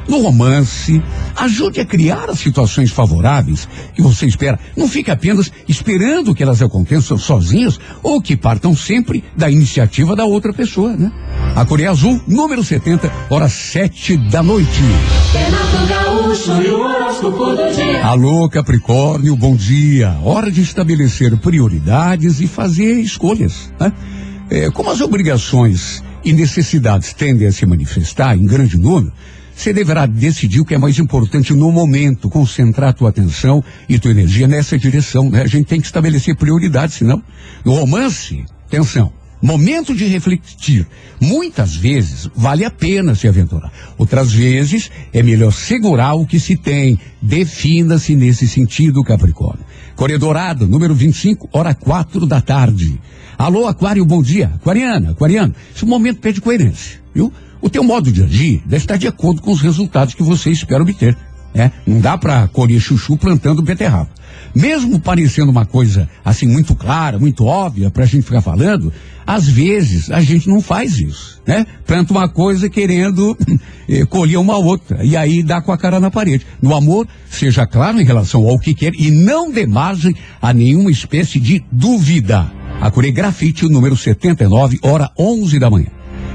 No romance, ajude a criar as situações favoráveis que você espera. Não fique apenas esperando que elas aconteçam sozinhas ou que partam sempre da iniciativa da outra pessoa, né? A Coreia Azul, número 70, horas sete da noite. Alô, Capricórnio, bom dia. Hora de estabelecer prioridades e fazer escolhas. Né? É, como as obrigações e necessidades tendem a se manifestar em grande número, você deverá decidir o que é mais importante no momento, concentrar tua atenção e tua energia nessa direção. Né? A gente tem que estabelecer prioridades, senão. No romance, atenção. Momento de refletir. Muitas vezes vale a pena se aventurar. Outras vezes é melhor segurar o que se tem. Defina-se nesse sentido, Capricórnio. Corredorado, número 25, hora quatro da tarde. Alô, Aquário, bom dia. Aquariana, Aquariano, esse momento pede coerência, viu? O teu modo de agir deve estar de acordo com os resultados que você espera obter. né? Não dá para colher chuchu plantando beterraba. Mesmo parecendo uma coisa assim muito clara, muito óbvia pra gente ficar falando, às vezes a gente não faz isso, né? Planta uma coisa querendo eh, colher uma outra e aí dá com a cara na parede. No amor, seja claro em relação ao que quer e não dê margem a nenhuma espécie de dúvida. A Cure Grafite, o número 79, hora 11 da manhã.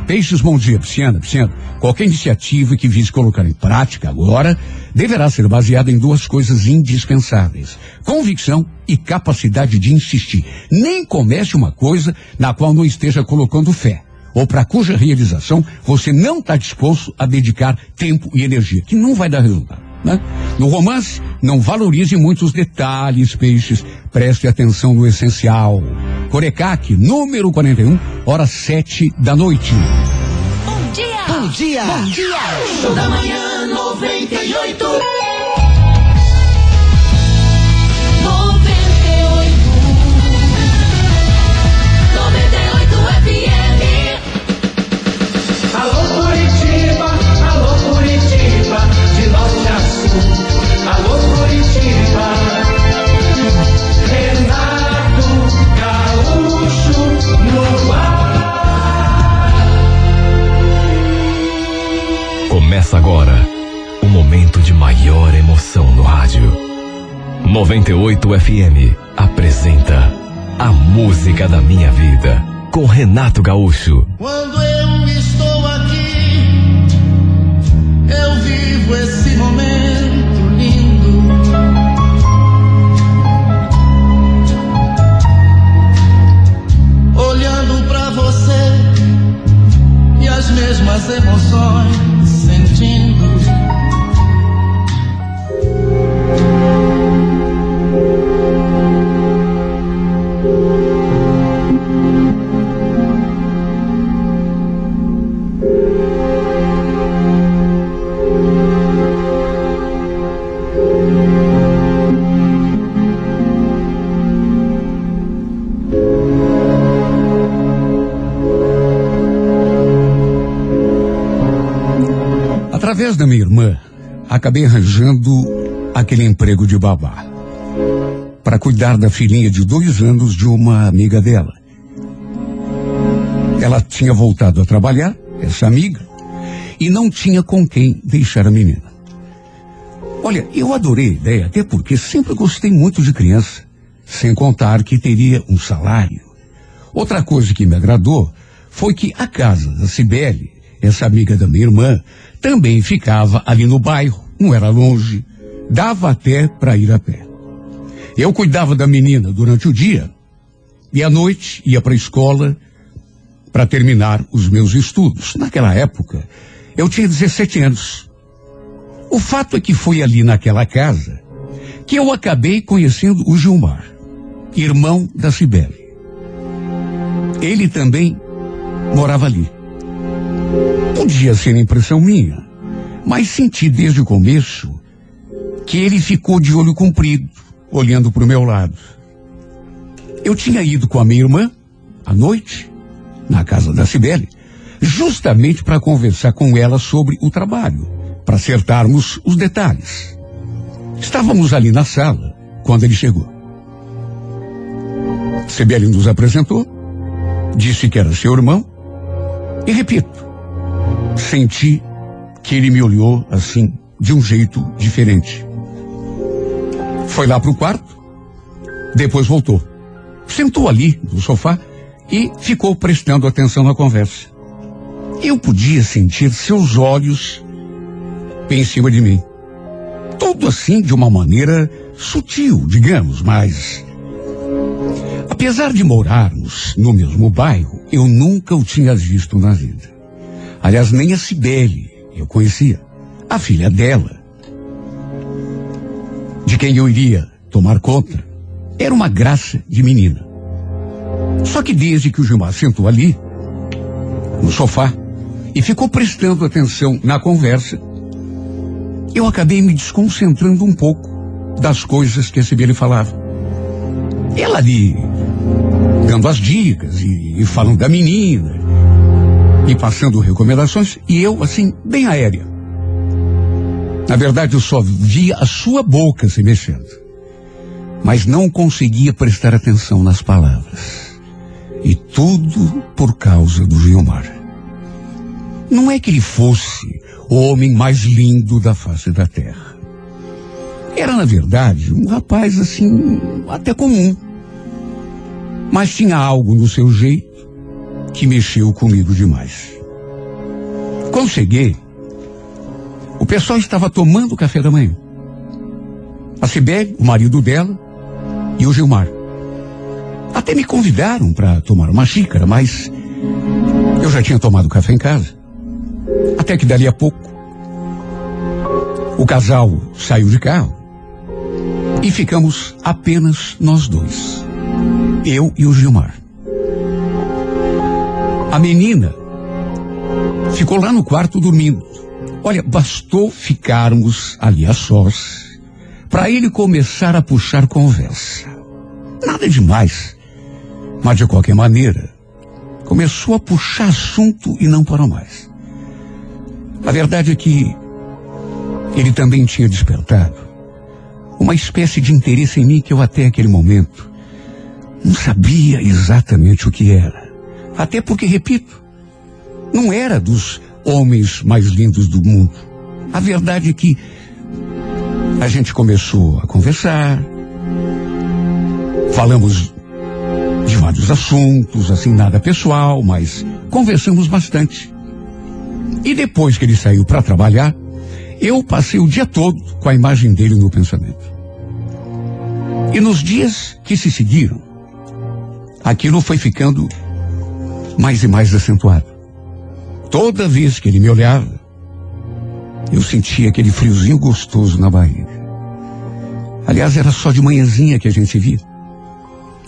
Peixes, bom dia, Pisciana, Pisciana. Qualquer iniciativa que vise colocar em prática agora deverá ser baseada em duas coisas indispensáveis: convicção e capacidade de insistir. Nem comece uma coisa na qual não esteja colocando fé, ou para cuja realização você não está disposto a dedicar tempo e energia, que não vai dar resultado. Né? No romance, não valorize muitos detalhes, peixes. Preste atenção no essencial. Corecaque, número 41, hora 7 da noite. Bom dia! Bom dia! Bom dia! Show da manhã 98. 98 98 FM apresenta A Música da Minha Vida com Renato Gaúcho. Quando eu estou aqui, eu vivo esse momento lindo. Olhando pra você e as mesmas emoções minha irmã, acabei arranjando aquele emprego de babá. Para cuidar da filhinha de dois anos de uma amiga dela. Ela tinha voltado a trabalhar, essa amiga, e não tinha com quem deixar a menina. Olha, eu adorei a ideia, até porque sempre gostei muito de criança, sem contar que teria um salário. Outra coisa que me agradou foi que a casa da Cibele, essa amiga da minha irmã, também ficava ali no bairro, não era longe, dava até para ir a pé. Eu cuidava da menina durante o dia e à noite ia para a escola para terminar os meus estudos. Naquela época, eu tinha 17 anos. O fato é que foi ali naquela casa que eu acabei conhecendo o Gilmar, irmão da Cibele. Ele também morava ali. Podia ser impressão minha, mas senti desde o começo que ele ficou de olho comprido, olhando para o meu lado. Eu tinha ido com a minha irmã, à noite, na casa da Cibele, justamente para conversar com ela sobre o trabalho, para acertarmos os detalhes. Estávamos ali na sala quando ele chegou. Cibele nos apresentou, disse que era seu irmão, e repito, senti que ele me olhou assim, de um jeito diferente. Foi lá para o quarto, depois voltou. Sentou ali no sofá e ficou prestando atenção na conversa. Eu podia sentir seus olhos em cima de mim. Tudo assim de uma maneira sutil, digamos, mas. Apesar de morarmos no mesmo bairro, eu nunca o tinha visto na vida. Aliás, nem a Cibele eu conhecia. A filha dela, de quem eu iria tomar conta, era uma graça de menina. Só que desde que o Gilmar sentou ali, no sofá, e ficou prestando atenção na conversa, eu acabei me desconcentrando um pouco das coisas que a Cibele falava. Ela ali, dando as dicas e, e falando da menina, e passando recomendações, e eu, assim, bem aérea. Na verdade, eu só via a sua boca se mexendo. mas não conseguia prestar atenção nas palavras. E tudo por causa do Gilmar. Não é que ele fosse o homem mais lindo da face da terra. Era, na verdade, um rapaz assim, até comum. Mas tinha algo no seu jeito que mexeu comigo demais. Quando cheguei, o pessoal estava tomando café da manhã. A Cibele, o marido dela, e o Gilmar. Até me convidaram para tomar uma xícara, mas eu já tinha tomado café em casa. Até que dali a pouco, o casal saiu de carro e ficamos apenas nós dois. Eu e o Gilmar. A menina ficou lá no quarto dormindo. Olha, bastou ficarmos ali a sós para ele começar a puxar conversa. Nada demais. Mas de qualquer maneira, começou a puxar assunto e não parou mais. A verdade é que ele também tinha despertado uma espécie de interesse em mim que eu até aquele momento não sabia exatamente o que era. Até porque, repito, não era dos homens mais lindos do mundo. A verdade é que a gente começou a conversar, falamos de vários assuntos, assim, nada pessoal, mas conversamos bastante. E depois que ele saiu para trabalhar, eu passei o dia todo com a imagem dele no pensamento. E nos dias que se seguiram, aquilo foi ficando mais e mais acentuado. Toda vez que ele me olhava, eu sentia aquele friozinho gostoso na barriga. Aliás, era só de manhãzinha que a gente via.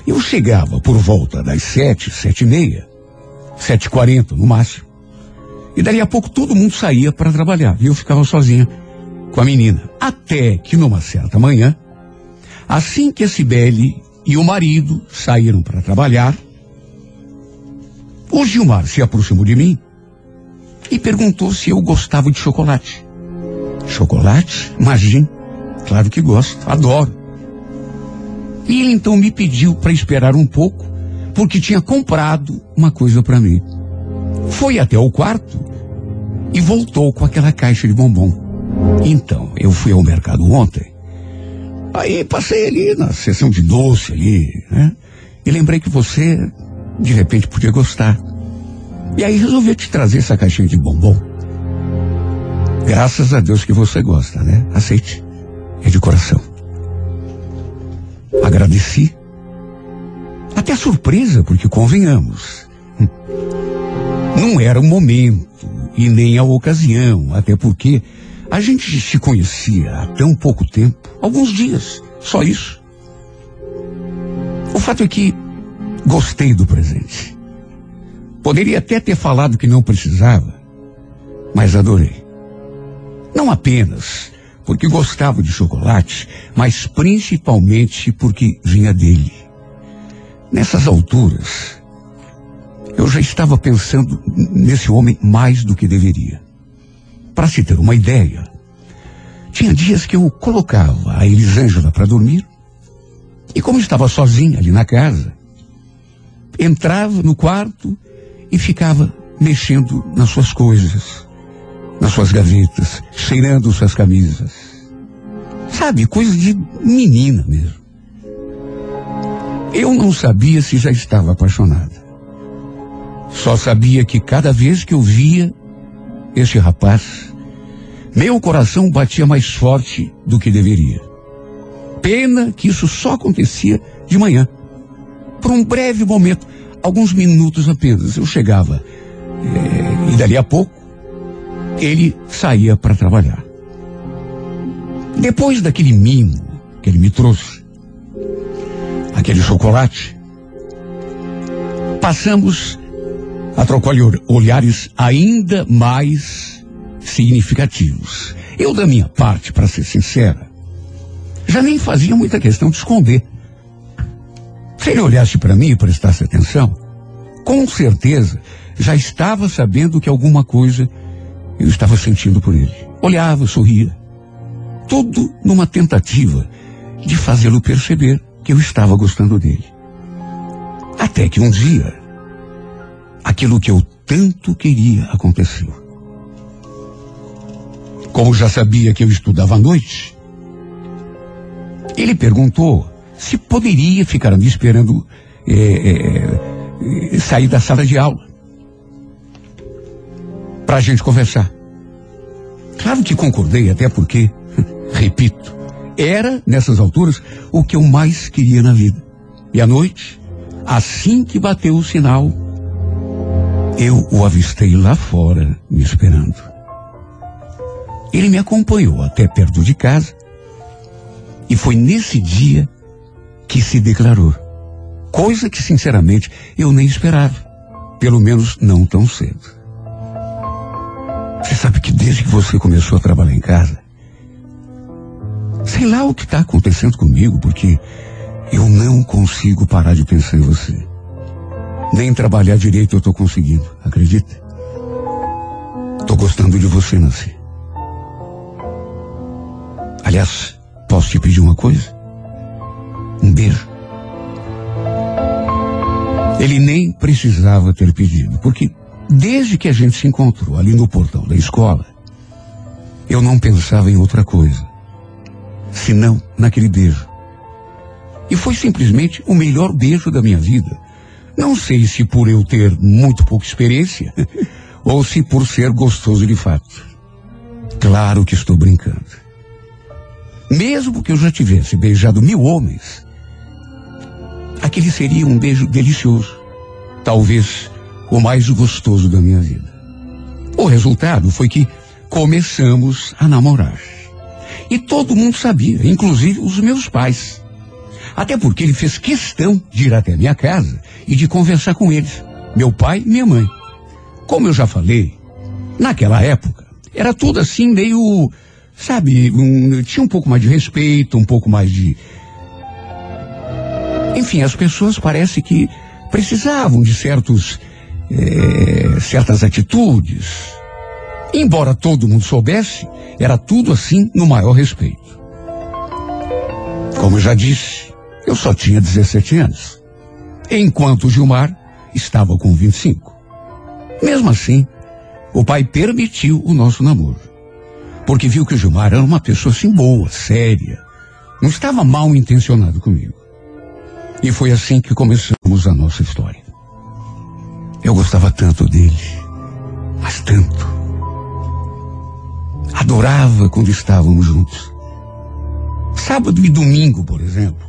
Eu chegava por volta das sete, sete e meia, sete e quarenta no máximo. E dali a pouco todo mundo saía para trabalhar. E eu ficava sozinha com a menina. Até que numa certa manhã, assim que a Cibele e o marido saíram para trabalhar, o Gilmar se aproximou de mim e perguntou se eu gostava de chocolate. Chocolate? Imagine. Claro que gosto, adoro. E ele então me pediu para esperar um pouco, porque tinha comprado uma coisa para mim. Foi até o quarto e voltou com aquela caixa de bombom. Então, eu fui ao mercado ontem. Aí passei ali na seção de doce ali, né? E lembrei que você, de repente, podia gostar. E aí resolvi te trazer essa caixinha de bombom. Graças a Deus que você gosta, né? Aceite. É de coração. Agradeci. Até surpresa, porque convenhamos. Não era o momento e nem a ocasião, até porque a gente se conhecia há tão pouco tempo, alguns dias, só isso. O fato é que gostei do presente. Poderia até ter falado que não precisava, mas adorei. Não apenas porque gostava de chocolate, mas principalmente porque vinha dele. Nessas alturas, eu já estava pensando nesse homem mais do que deveria. Para se ter uma ideia, tinha dias que eu colocava a Elisângela para dormir e como estava sozinha ali na casa, entrava no quarto e ficava mexendo nas suas coisas, nas suas gavetas, cheirando suas camisas. Sabe, coisa de menina mesmo. Eu não sabia se já estava apaixonada. Só sabia que cada vez que eu via esse rapaz, meu coração batia mais forte do que deveria. Pena que isso só acontecia de manhã. Por um breve momento, alguns minutos apenas, eu chegava. eh, e dali a pouco, ele saía para trabalhar. Depois daquele mimo que ele me trouxe, aquele chocolate, passamos a trocar olh- olhares ainda mais significativos. Eu, da minha parte, para ser sincera, já nem fazia muita questão de esconder. Se ele olhasse para mim e prestasse atenção, com certeza já estava sabendo que alguma coisa eu estava sentindo por ele. Olhava, sorria. Tudo numa tentativa de fazê-lo perceber que eu estava gostando dele. Até que um dia, aquilo que eu tanto queria aconteceu. Como já sabia que eu estudava à noite, ele perguntou se poderia ficar me esperando é, é, é, sair da sala de aula para a gente conversar. Claro que concordei, até porque, repito, era, nessas alturas, o que eu mais queria na vida. E à noite, assim que bateu o sinal, eu o avistei lá fora, me esperando. Ele me acompanhou até perto de casa e foi nesse dia que se declarou. Coisa que, sinceramente, eu nem esperava. Pelo menos não tão cedo. Você sabe que desde que você começou a trabalhar em casa, sei lá o que está acontecendo comigo, porque eu não consigo parar de pensar em você. Nem trabalhar direito eu estou conseguindo, acredita? Estou gostando de você, Nancy. Aliás, posso te pedir uma coisa? Um beijo. Ele nem precisava ter pedido, porque desde que a gente se encontrou ali no portão da escola, eu não pensava em outra coisa, senão naquele beijo. E foi simplesmente o melhor beijo da minha vida. Não sei se por eu ter muito pouca experiência, ou se por ser gostoso de fato. Claro que estou brincando. Mesmo que eu já tivesse beijado mil homens, aquele seria um beijo delicioso. Talvez o mais gostoso da minha vida. O resultado foi que começamos a namorar. E todo mundo sabia, inclusive os meus pais. Até porque ele fez questão de ir até minha casa e de conversar com eles, meu pai e minha mãe. Como eu já falei, naquela época, era tudo assim meio, sabe, um, tinha um pouco mais de respeito, um pouco mais de. Enfim, as pessoas parece que precisavam de certos, eh, certas atitudes. Embora todo mundo soubesse, era tudo assim no maior respeito. Como já disse, eu só tinha 17 anos, enquanto Gilmar estava com 25. Mesmo assim, o pai permitiu o nosso namoro, porque viu que o Gilmar era uma pessoa assim boa, séria, não estava mal intencionado comigo. E foi assim que começamos a nossa história. Eu gostava tanto dele, mas tanto. Adorava quando estávamos juntos. Sábado e domingo, por exemplo,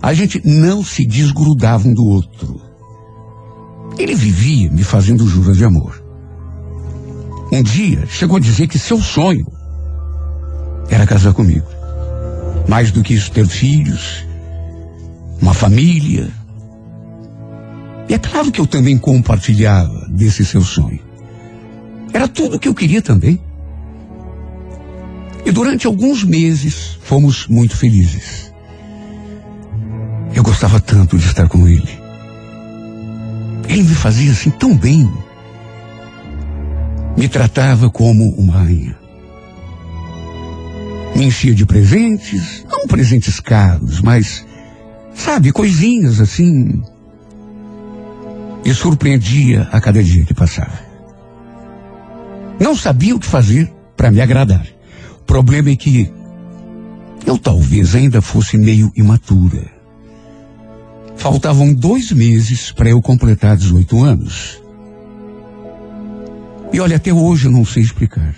a gente não se desgrudava um do outro. Ele vivia me fazendo juras de amor. Um dia chegou a dizer que seu sonho era casar comigo. Mais do que isso, ter filhos, uma família. E é claro que eu também compartilhava desse seu sonho. Era tudo o que eu queria também. E durante alguns meses fomos muito felizes. Eu gostava tanto de estar com ele. Ele me fazia assim tão bem. Me tratava como uma rainha. Me enchia de presentes, não presentes caros, mas, sabe, coisinhas assim. E surpreendia a cada dia que passava. Não sabia o que fazer para me agradar. O problema é que eu talvez ainda fosse meio imatura. Faltavam dois meses para eu completar 18 anos. E olha, até hoje eu não sei explicar.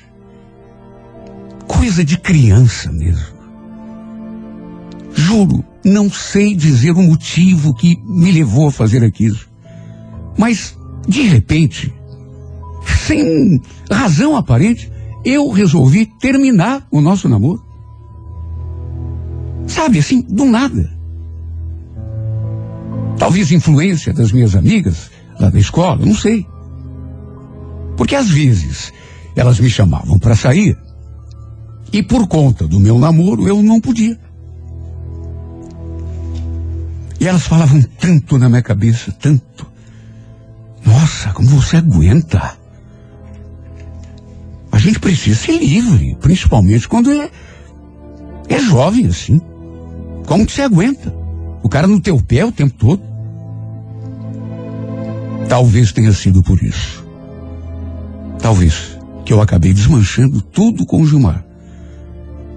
Coisa de criança mesmo. Juro, não sei dizer o motivo que me levou a fazer aquilo. Mas, de repente, sem razão aparente, eu resolvi terminar o nosso namoro. Sabe, assim, do nada. Talvez influência das minhas amigas lá da escola, não sei. Porque às vezes elas me chamavam para sair e por conta do meu namoro eu não podia. E elas falavam tanto na minha cabeça, tanto. Nossa, como você aguenta. A gente precisa ser livre, principalmente quando é, é jovem assim. Como que você aguenta? O cara no teu pé o tempo todo? Talvez tenha sido por isso. Talvez que eu acabei desmanchando tudo com o Gilmar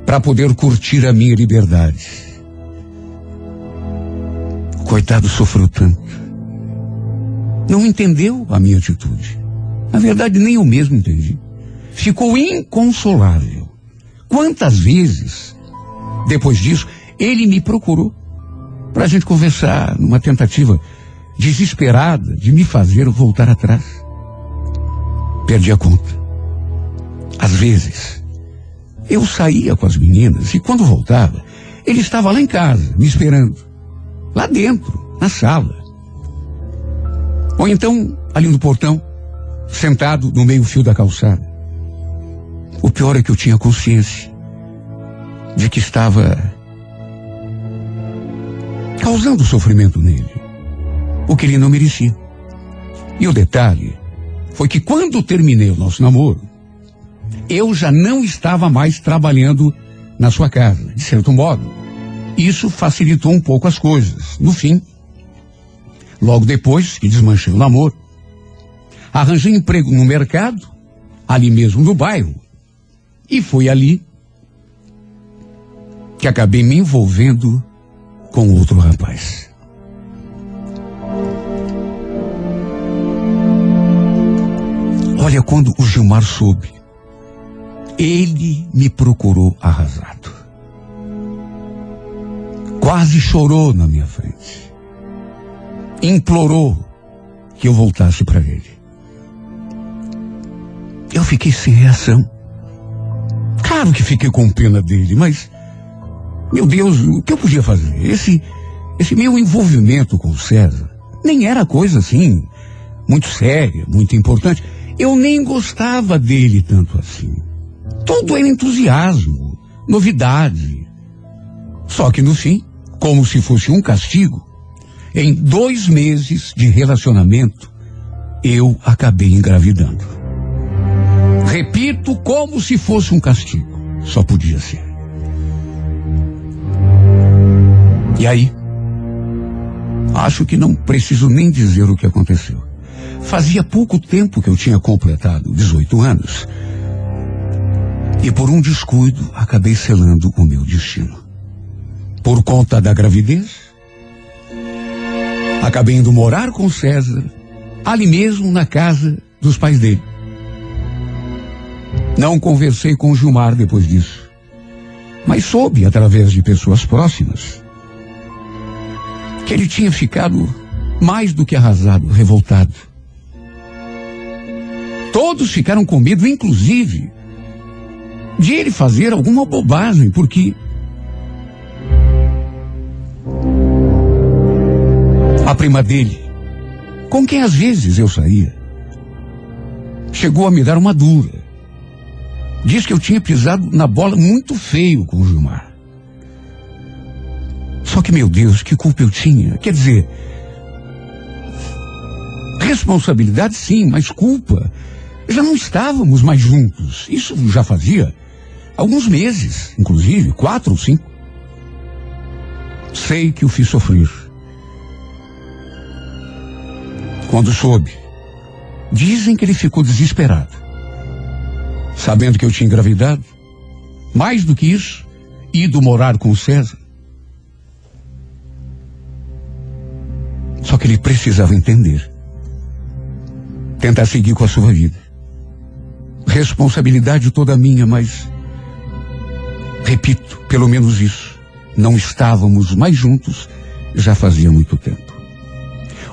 para poder curtir a minha liberdade. Coitado sofreu tanto. Não entendeu a minha atitude. Na verdade, nem eu mesmo entendi. Ficou inconsolável. Quantas vezes, depois disso, ele me procurou para a gente conversar numa tentativa desesperada de me fazer voltar atrás. Perdi a conta. Às vezes, eu saía com as meninas e quando voltava, ele estava lá em casa, me esperando. Lá dentro, na sala. Ou então, ali no portão, sentado no meio-fio da calçada. O pior é que eu tinha consciência de que estava causando sofrimento nele, o que ele não merecia. E o detalhe foi que quando terminei o nosso namoro, eu já não estava mais trabalhando na sua casa, de certo modo. Isso facilitou um pouco as coisas. No fim, logo depois que desmanchei o namoro, arranjei emprego no mercado, ali mesmo no bairro, e foi ali que acabei me envolvendo com outro rapaz. Olha, quando o Gilmar soube, ele me procurou arrasado. Quase chorou na minha frente. Implorou que eu voltasse para ele. Eu fiquei sem reação. Claro que fiquei com pena dele, mas meu Deus, o que eu podia fazer? Esse esse meu envolvimento com o César nem era coisa assim muito séria, muito importante. Eu nem gostava dele tanto assim. Tudo era entusiasmo, novidade. Só que no fim, como se fosse um castigo, em dois meses de relacionamento, eu acabei engravidando. Repito, como se fosse um castigo. Só podia ser. E aí? Acho que não preciso nem dizer o que aconteceu. Fazia pouco tempo que eu tinha completado 18 anos. E por um descuido, acabei selando o meu destino. Por conta da gravidez, acabei indo morar com César, ali mesmo na casa dos pais dele. Não conversei com Gilmar depois disso, mas soube, através de pessoas próximas, que ele tinha ficado mais do que arrasado, revoltado. Todos ficaram com medo, inclusive, de ele fazer alguma bobagem, porque a prima dele, com quem às vezes eu saía, chegou a me dar uma dura. Diz que eu tinha pisado na bola muito feio com o Gilmar. Só que, meu Deus, que culpa eu tinha? Quer dizer, responsabilidade sim, mas culpa. Já não estávamos mais juntos. Isso já fazia alguns meses, inclusive, quatro ou cinco. Sei que o fiz sofrer. Quando soube, dizem que ele ficou desesperado. Sabendo que eu tinha engravidado. Mais do que isso, ido morar com o César. Só que ele precisava entender. Tentar seguir com a sua vida. Responsabilidade toda minha, mas. Repito, pelo menos isso. Não estávamos mais juntos já fazia muito tempo.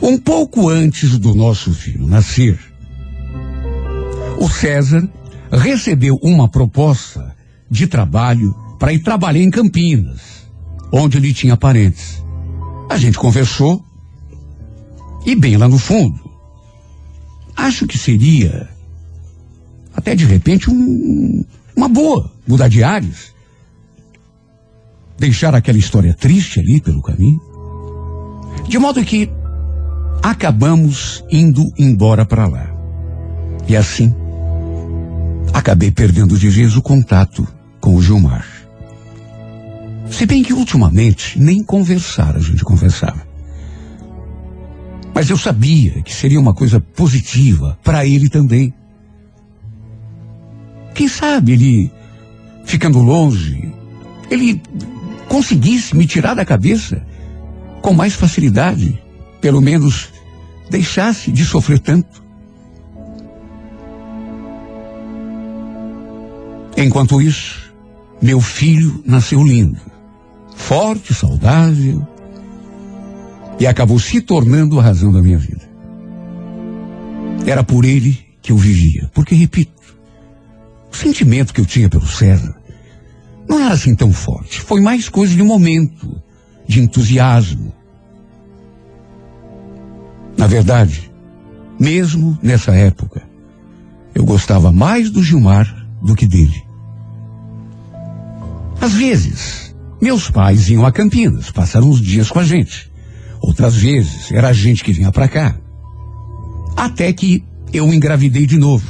Um pouco antes do nosso filho nascer, o César recebeu uma proposta de trabalho para ir trabalhar em Campinas, onde ele tinha parentes. A gente conversou e bem lá no fundo, acho que seria até de repente um, uma boa mudar de ares. Deixar aquela história triste ali pelo caminho. De modo que acabamos indo embora para lá. E assim, acabei perdendo de vez o contato com o Gilmar. Se bem que ultimamente nem conversar a gente conversava. Mas eu sabia que seria uma coisa positiva para ele também. Quem sabe ele, ficando longe, ele conseguisse me tirar da cabeça com mais facilidade, pelo menos deixasse de sofrer tanto. Enquanto isso, meu filho nasceu lindo, forte, saudável, e acabou se tornando a razão da minha vida. Era por ele que eu vivia, porque, repito, o sentimento que eu tinha pelo César não era assim tão forte, foi mais coisa de momento, de entusiasmo. Na verdade, mesmo nessa época, eu gostava mais do Gilmar do que dele. Às vezes, meus pais iam a Campinas, passaram uns dias com a gente. Outras vezes, era a gente que vinha para cá. Até que eu engravidei de novo.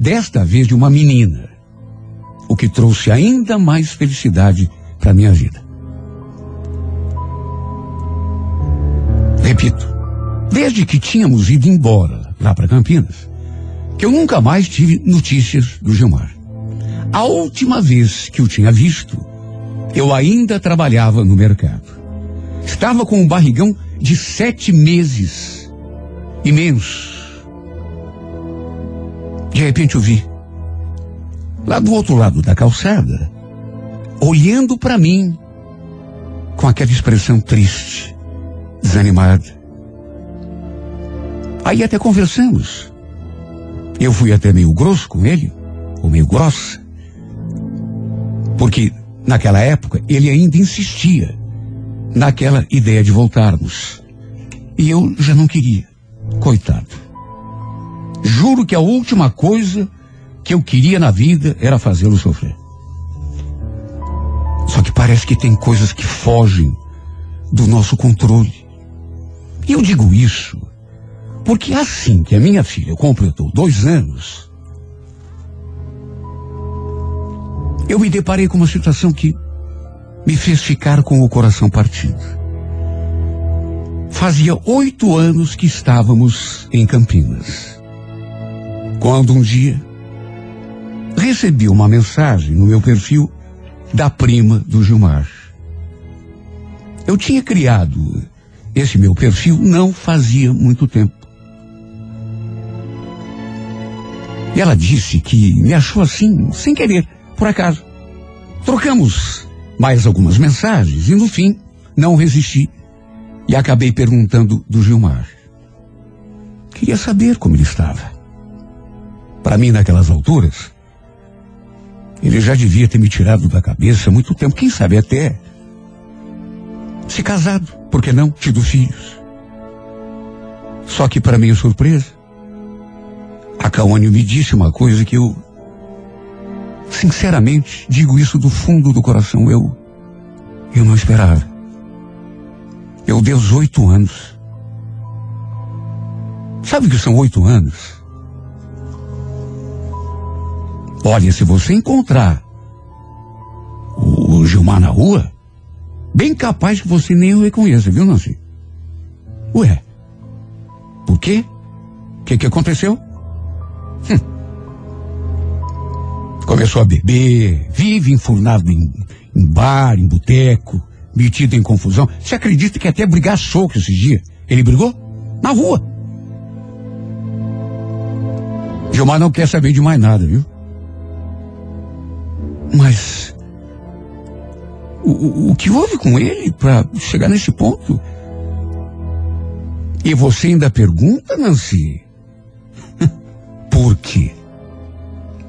Desta vez de uma menina. O que trouxe ainda mais felicidade para minha vida. Repito, desde que tínhamos ido embora lá para Campinas, que eu nunca mais tive notícias do Gilmar. A última vez que o tinha visto, eu ainda trabalhava no mercado. Estava com um barrigão de sete meses. Imenso. De repente eu vi, lá do outro lado da calçada, olhando para mim, com aquela expressão triste, desanimada. Aí até conversamos. Eu fui até meio grosso com ele, ou meio grossa, porque naquela época ele ainda insistia naquela ideia de voltarmos. E eu já não queria. Coitado. Juro que a última coisa que eu queria na vida era fazê-lo sofrer. Só que parece que tem coisas que fogem do nosso controle. E eu digo isso porque assim que a minha filha completou dois anos, eu me deparei com uma situação que me fez ficar com o coração partido. Fazia oito anos que estávamos em Campinas. Quando um dia recebi uma mensagem no meu perfil da prima do Gilmar. Eu tinha criado esse meu perfil não fazia muito tempo. E ela disse que me achou assim, sem querer, por acaso. Trocamos mais algumas mensagens e no fim não resisti e acabei perguntando do Gilmar. Queria saber como ele estava. Para mim, naquelas alturas, ele já devia ter me tirado da cabeça há muito tempo, quem sabe até se casado, por que não, tido filhos. Só que para minha surpresa, a Caônio me disse uma coisa que eu Sinceramente, digo isso do fundo do coração. Eu, eu não esperava. Eu dei os oito anos. Sabe o que são oito anos? Olha, se você encontrar o, Gilmar na rua, bem capaz que você nem o reconheça, viu, Nancy? Ué, por quê? O que, que aconteceu? Hum. Começou a beber, vive enfurnado em, em bar, em boteco, metido em confusão. Você acredita que até brigar soco esses dias? Ele brigou? Na rua. Gilmar não quer saber de mais nada, viu? Mas o, o, que houve com ele para chegar nesse ponto? E você ainda pergunta, Nancy? Por quê?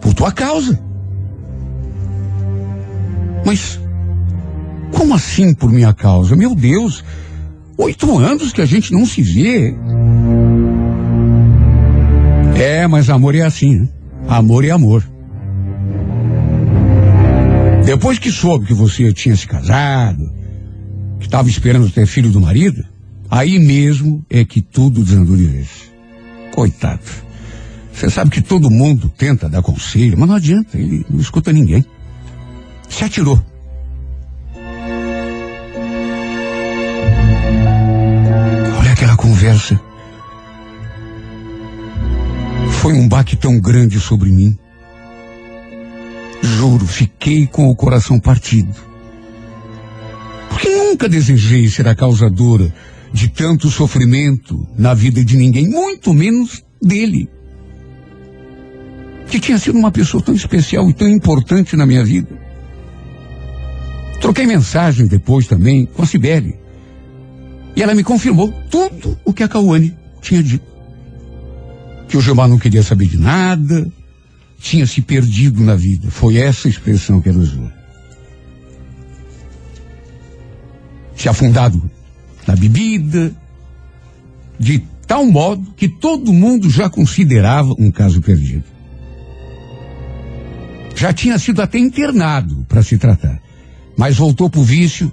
Por tua causa. Mas como assim por minha causa? Meu Deus, oito anos que a gente não se vê. É, mas amor é assim, né? Amor é amor. Depois que soube que você tinha se casado, que estava esperando ter filho do marido, aí mesmo é que tudo desandou de vez. Coitado. Você sabe que todo mundo tenta dar conselho, mas não adianta, ele não escuta ninguém. Se atirou. Olha aquela conversa. Foi um baque tão grande sobre mim. Juro, fiquei com o coração partido. Porque nunca desejei ser a causadora de tanto sofrimento na vida de ninguém, muito menos dele. Que tinha sido uma pessoa tão especial e tão importante na minha vida. Troquei mensagem depois também com a Cibele. E ela me confirmou tudo o que a Cauane tinha dito. Que o Gilmar não queria saber de nada, tinha se perdido na vida. Foi essa a expressão que ela usou. Se afundado na bebida, de tal modo que todo mundo já considerava um caso perdido. Já tinha sido até internado para se tratar, mas voltou para o vício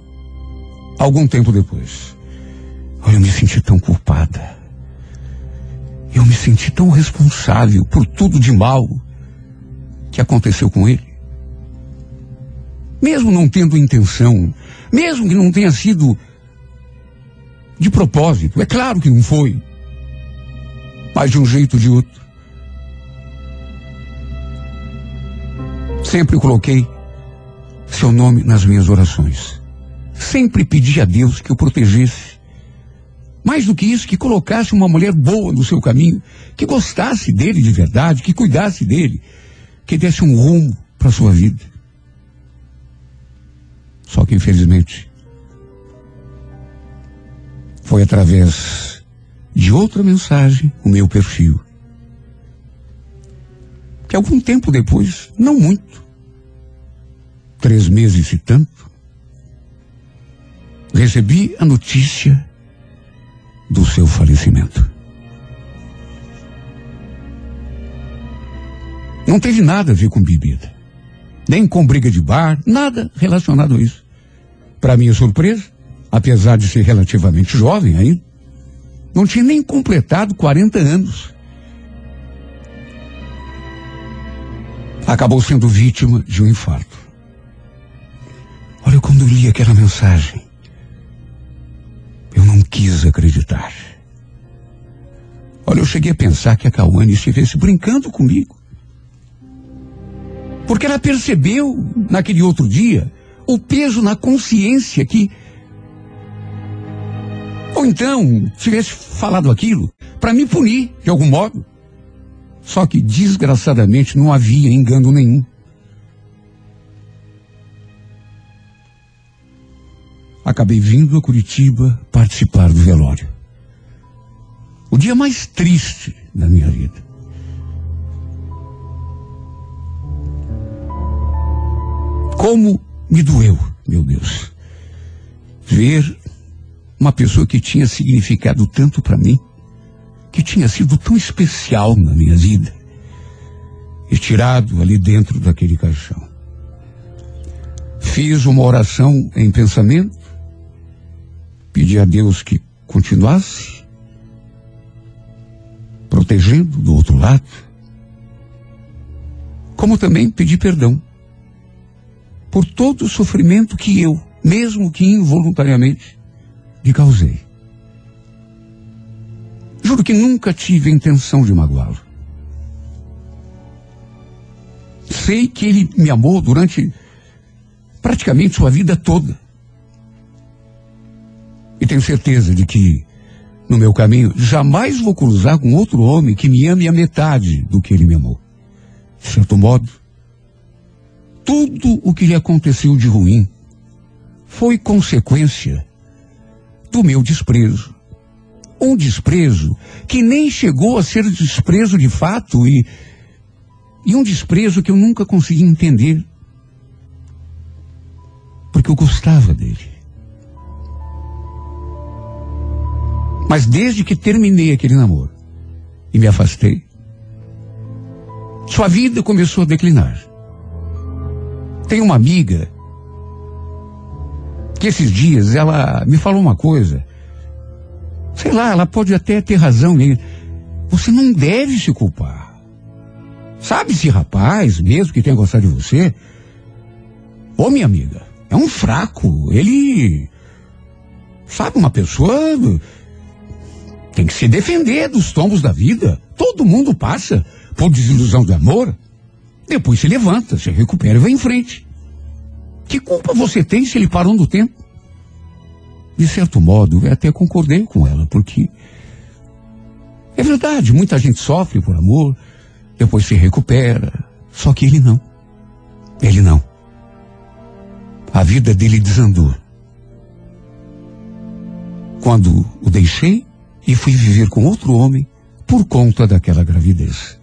algum tempo depois. Olha, eu me senti tão culpada. Eu me senti tão responsável por tudo de mal que aconteceu com ele. Mesmo não tendo intenção, mesmo que não tenha sido de propósito, é claro que não foi, mas de um jeito ou de outro. Sempre coloquei seu nome nas minhas orações. Sempre pedi a Deus que o protegesse. Mais do que isso, que colocasse uma mulher boa no seu caminho, que gostasse dele de verdade, que cuidasse dele, que desse um rumo para sua vida. Só que infelizmente foi através de outra mensagem, o meu perfil. Que algum tempo depois, não muito, três meses e tanto, recebi a notícia do seu falecimento. Não teve nada a ver com bebida, nem com briga de bar, nada relacionado a isso. Para minha surpresa, apesar de ser relativamente jovem ainda, não tinha nem completado 40 anos. Acabou sendo vítima de um infarto. Olha, quando eu li aquela mensagem, eu não quis acreditar. Olha, eu cheguei a pensar que a Cauane estivesse brincando comigo. Porque ela percebeu, naquele outro dia, o peso na consciência que. Ou então, tivesse falado aquilo para me punir, de algum modo. Só que, desgraçadamente, não havia engano nenhum. Acabei vindo a Curitiba participar do velório. O dia mais triste da minha vida. Como me doeu, meu Deus, ver uma pessoa que tinha significado tanto para mim, que tinha sido tão especial na minha vida, e tirado ali dentro daquele caixão. Fiz uma oração em pensamento, pedi a Deus que continuasse protegendo do outro lado, como também pedi perdão por todo o sofrimento que eu, mesmo que involuntariamente, lhe causei. Juro que nunca tive a intenção de magoá-lo. Sei que ele me amou durante praticamente sua vida toda. E tenho certeza de que, no meu caminho, jamais vou cruzar com outro homem que me ame a metade do que ele me amou. De certo modo, tudo o que lhe aconteceu de ruim foi consequência do meu desprezo. Um desprezo que nem chegou a ser desprezo de fato e, e um desprezo que eu nunca consegui entender. Porque eu gostava dele. Mas desde que terminei aquele namoro e me afastei, sua vida começou a declinar. Tem uma amiga que esses dias ela me falou uma coisa. Sei lá, ela pode até ter razão. Você não deve se culpar. Sabe esse rapaz, mesmo que tenha gostado de você? Ô minha amiga, é um fraco. Ele. Sabe, uma pessoa Tem que se defender dos tombos da vida. Todo mundo passa por desilusão do amor. Depois se levanta, se recupera e vai em frente. Que culpa você tem se ele parou no tempo? De certo modo, eu até concordei com ela, porque é verdade, muita gente sofre por amor, depois se recupera. Só que ele não. Ele não. A vida dele desandou. Quando o deixei e fui viver com outro homem por conta daquela gravidez.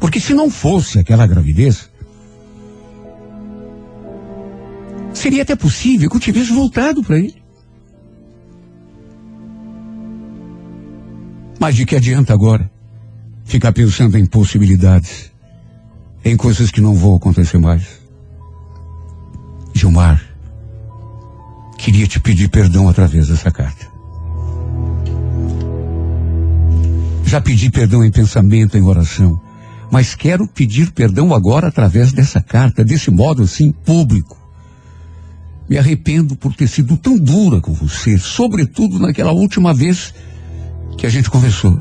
Porque se não fosse aquela gravidez, seria até possível que eu tivesse voltado para ele. Mas de que adianta agora ficar pensando em possibilidades, em coisas que não vão acontecer mais? Gilmar, queria te pedir perdão através dessa carta. Já pedi perdão em pensamento, em oração, mas quero pedir perdão agora através dessa carta, desse modo assim, público. Me arrependo por ter sido tão dura com você, sobretudo naquela última vez que a gente conversou.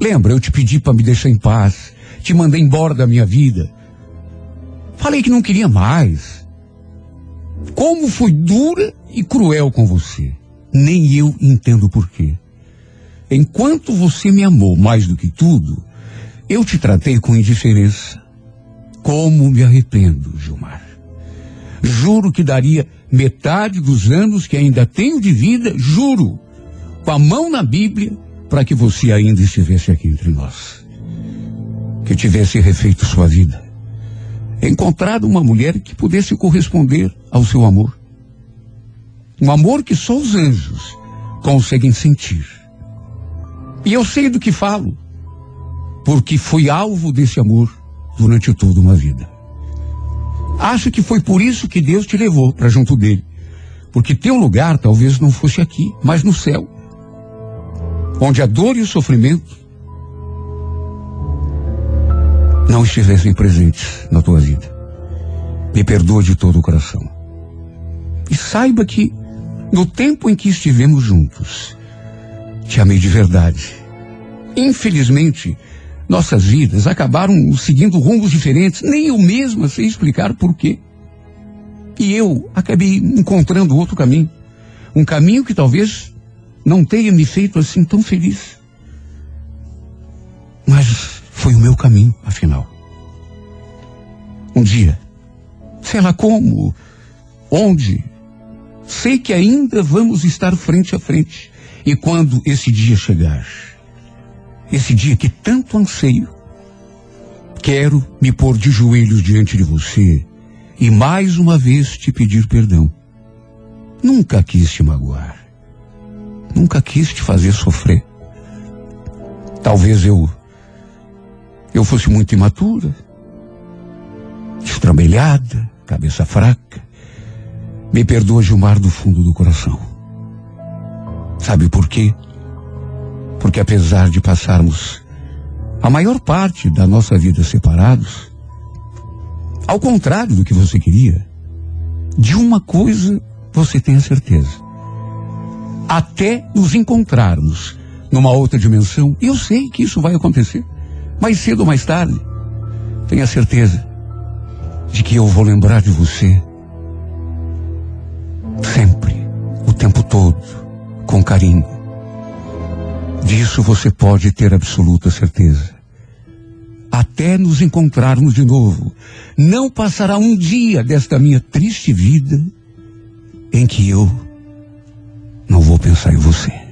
Lembra, eu te pedi para me deixar em paz, te mandei embora da minha vida. Falei que não queria mais. Como fui dura e cruel com você. Nem eu entendo por quê. Enquanto você me amou mais do que tudo, eu te tratei com indiferença. Como me arrependo, Gilmar. Juro que daria metade dos anos que ainda tenho de vida, juro, com a mão na Bíblia, para que você ainda estivesse aqui entre nós. Que tivesse refeito sua vida. Encontrado uma mulher que pudesse corresponder ao seu amor. Um amor que só os anjos conseguem sentir. E eu sei do que falo, porque fui alvo desse amor durante toda uma vida. Acho que foi por isso que Deus te levou para junto dele. Porque teu lugar talvez não fosse aqui, mas no céu. Onde a dor e o sofrimento não estivessem presentes na tua vida. Me perdoa de todo o coração. E saiba que, no tempo em que estivemos juntos, te amei de verdade. Infelizmente, nossas vidas acabaram seguindo rumos diferentes, nem eu mesma sei explicar por quê. E eu acabei encontrando outro caminho. Um caminho que talvez não tenha me feito assim tão feliz. Mas foi o meu caminho, afinal. Um dia, sei lá como, onde, sei que ainda vamos estar frente a frente. E quando esse dia chegar, esse dia que tanto anseio, quero me pôr de joelhos diante de você e mais uma vez te pedir perdão. Nunca quis te magoar. Nunca quis te fazer sofrer. Talvez eu eu fosse muito imatura, estrambelhada, cabeça fraca. Me perdoa, Gilmar, do fundo do coração. Sabe por quê? Porque apesar de passarmos a maior parte da nossa vida separados, ao contrário do que você queria, de uma coisa você tem a certeza. Até nos encontrarmos numa outra dimensão, eu sei que isso vai acontecer, mais cedo ou mais tarde, tenha certeza de que eu vou lembrar de você sempre, o tempo todo, com carinho. Disso você pode ter absoluta certeza. Até nos encontrarmos de novo, não passará um dia desta minha triste vida em que eu não vou pensar em você.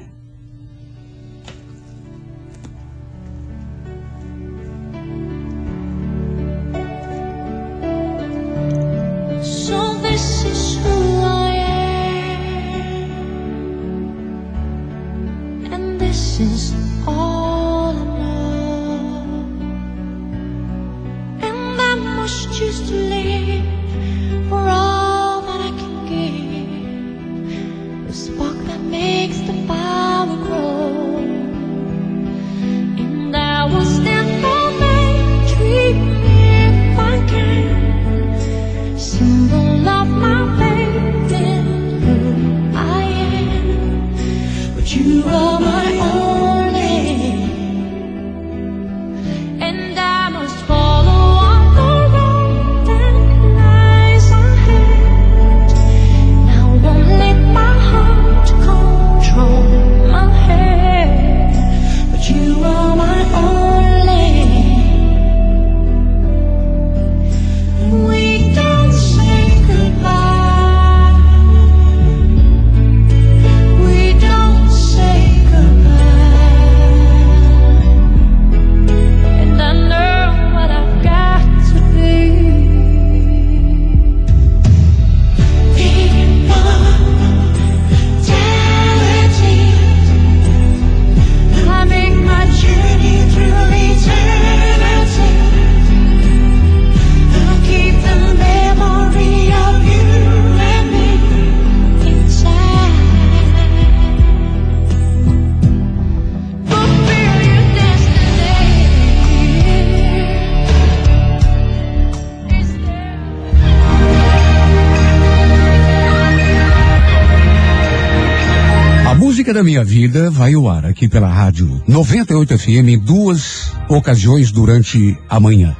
Música da Minha Vida vai ao ar aqui pela rádio 98 FM em duas ocasiões durante a manhã.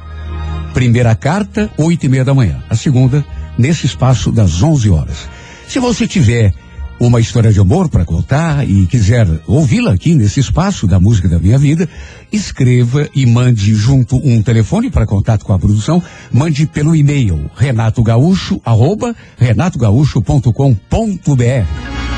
Primeira carta, oito e meia da manhã. A segunda, nesse espaço das 11 horas. Se você tiver uma história de amor para contar e quiser ouvi-la aqui nesse espaço da música da minha vida, escreva e mande junto um telefone para contato com a produção, mande pelo e-mail renatogaúcho, arroba renatogaúcho.com.br.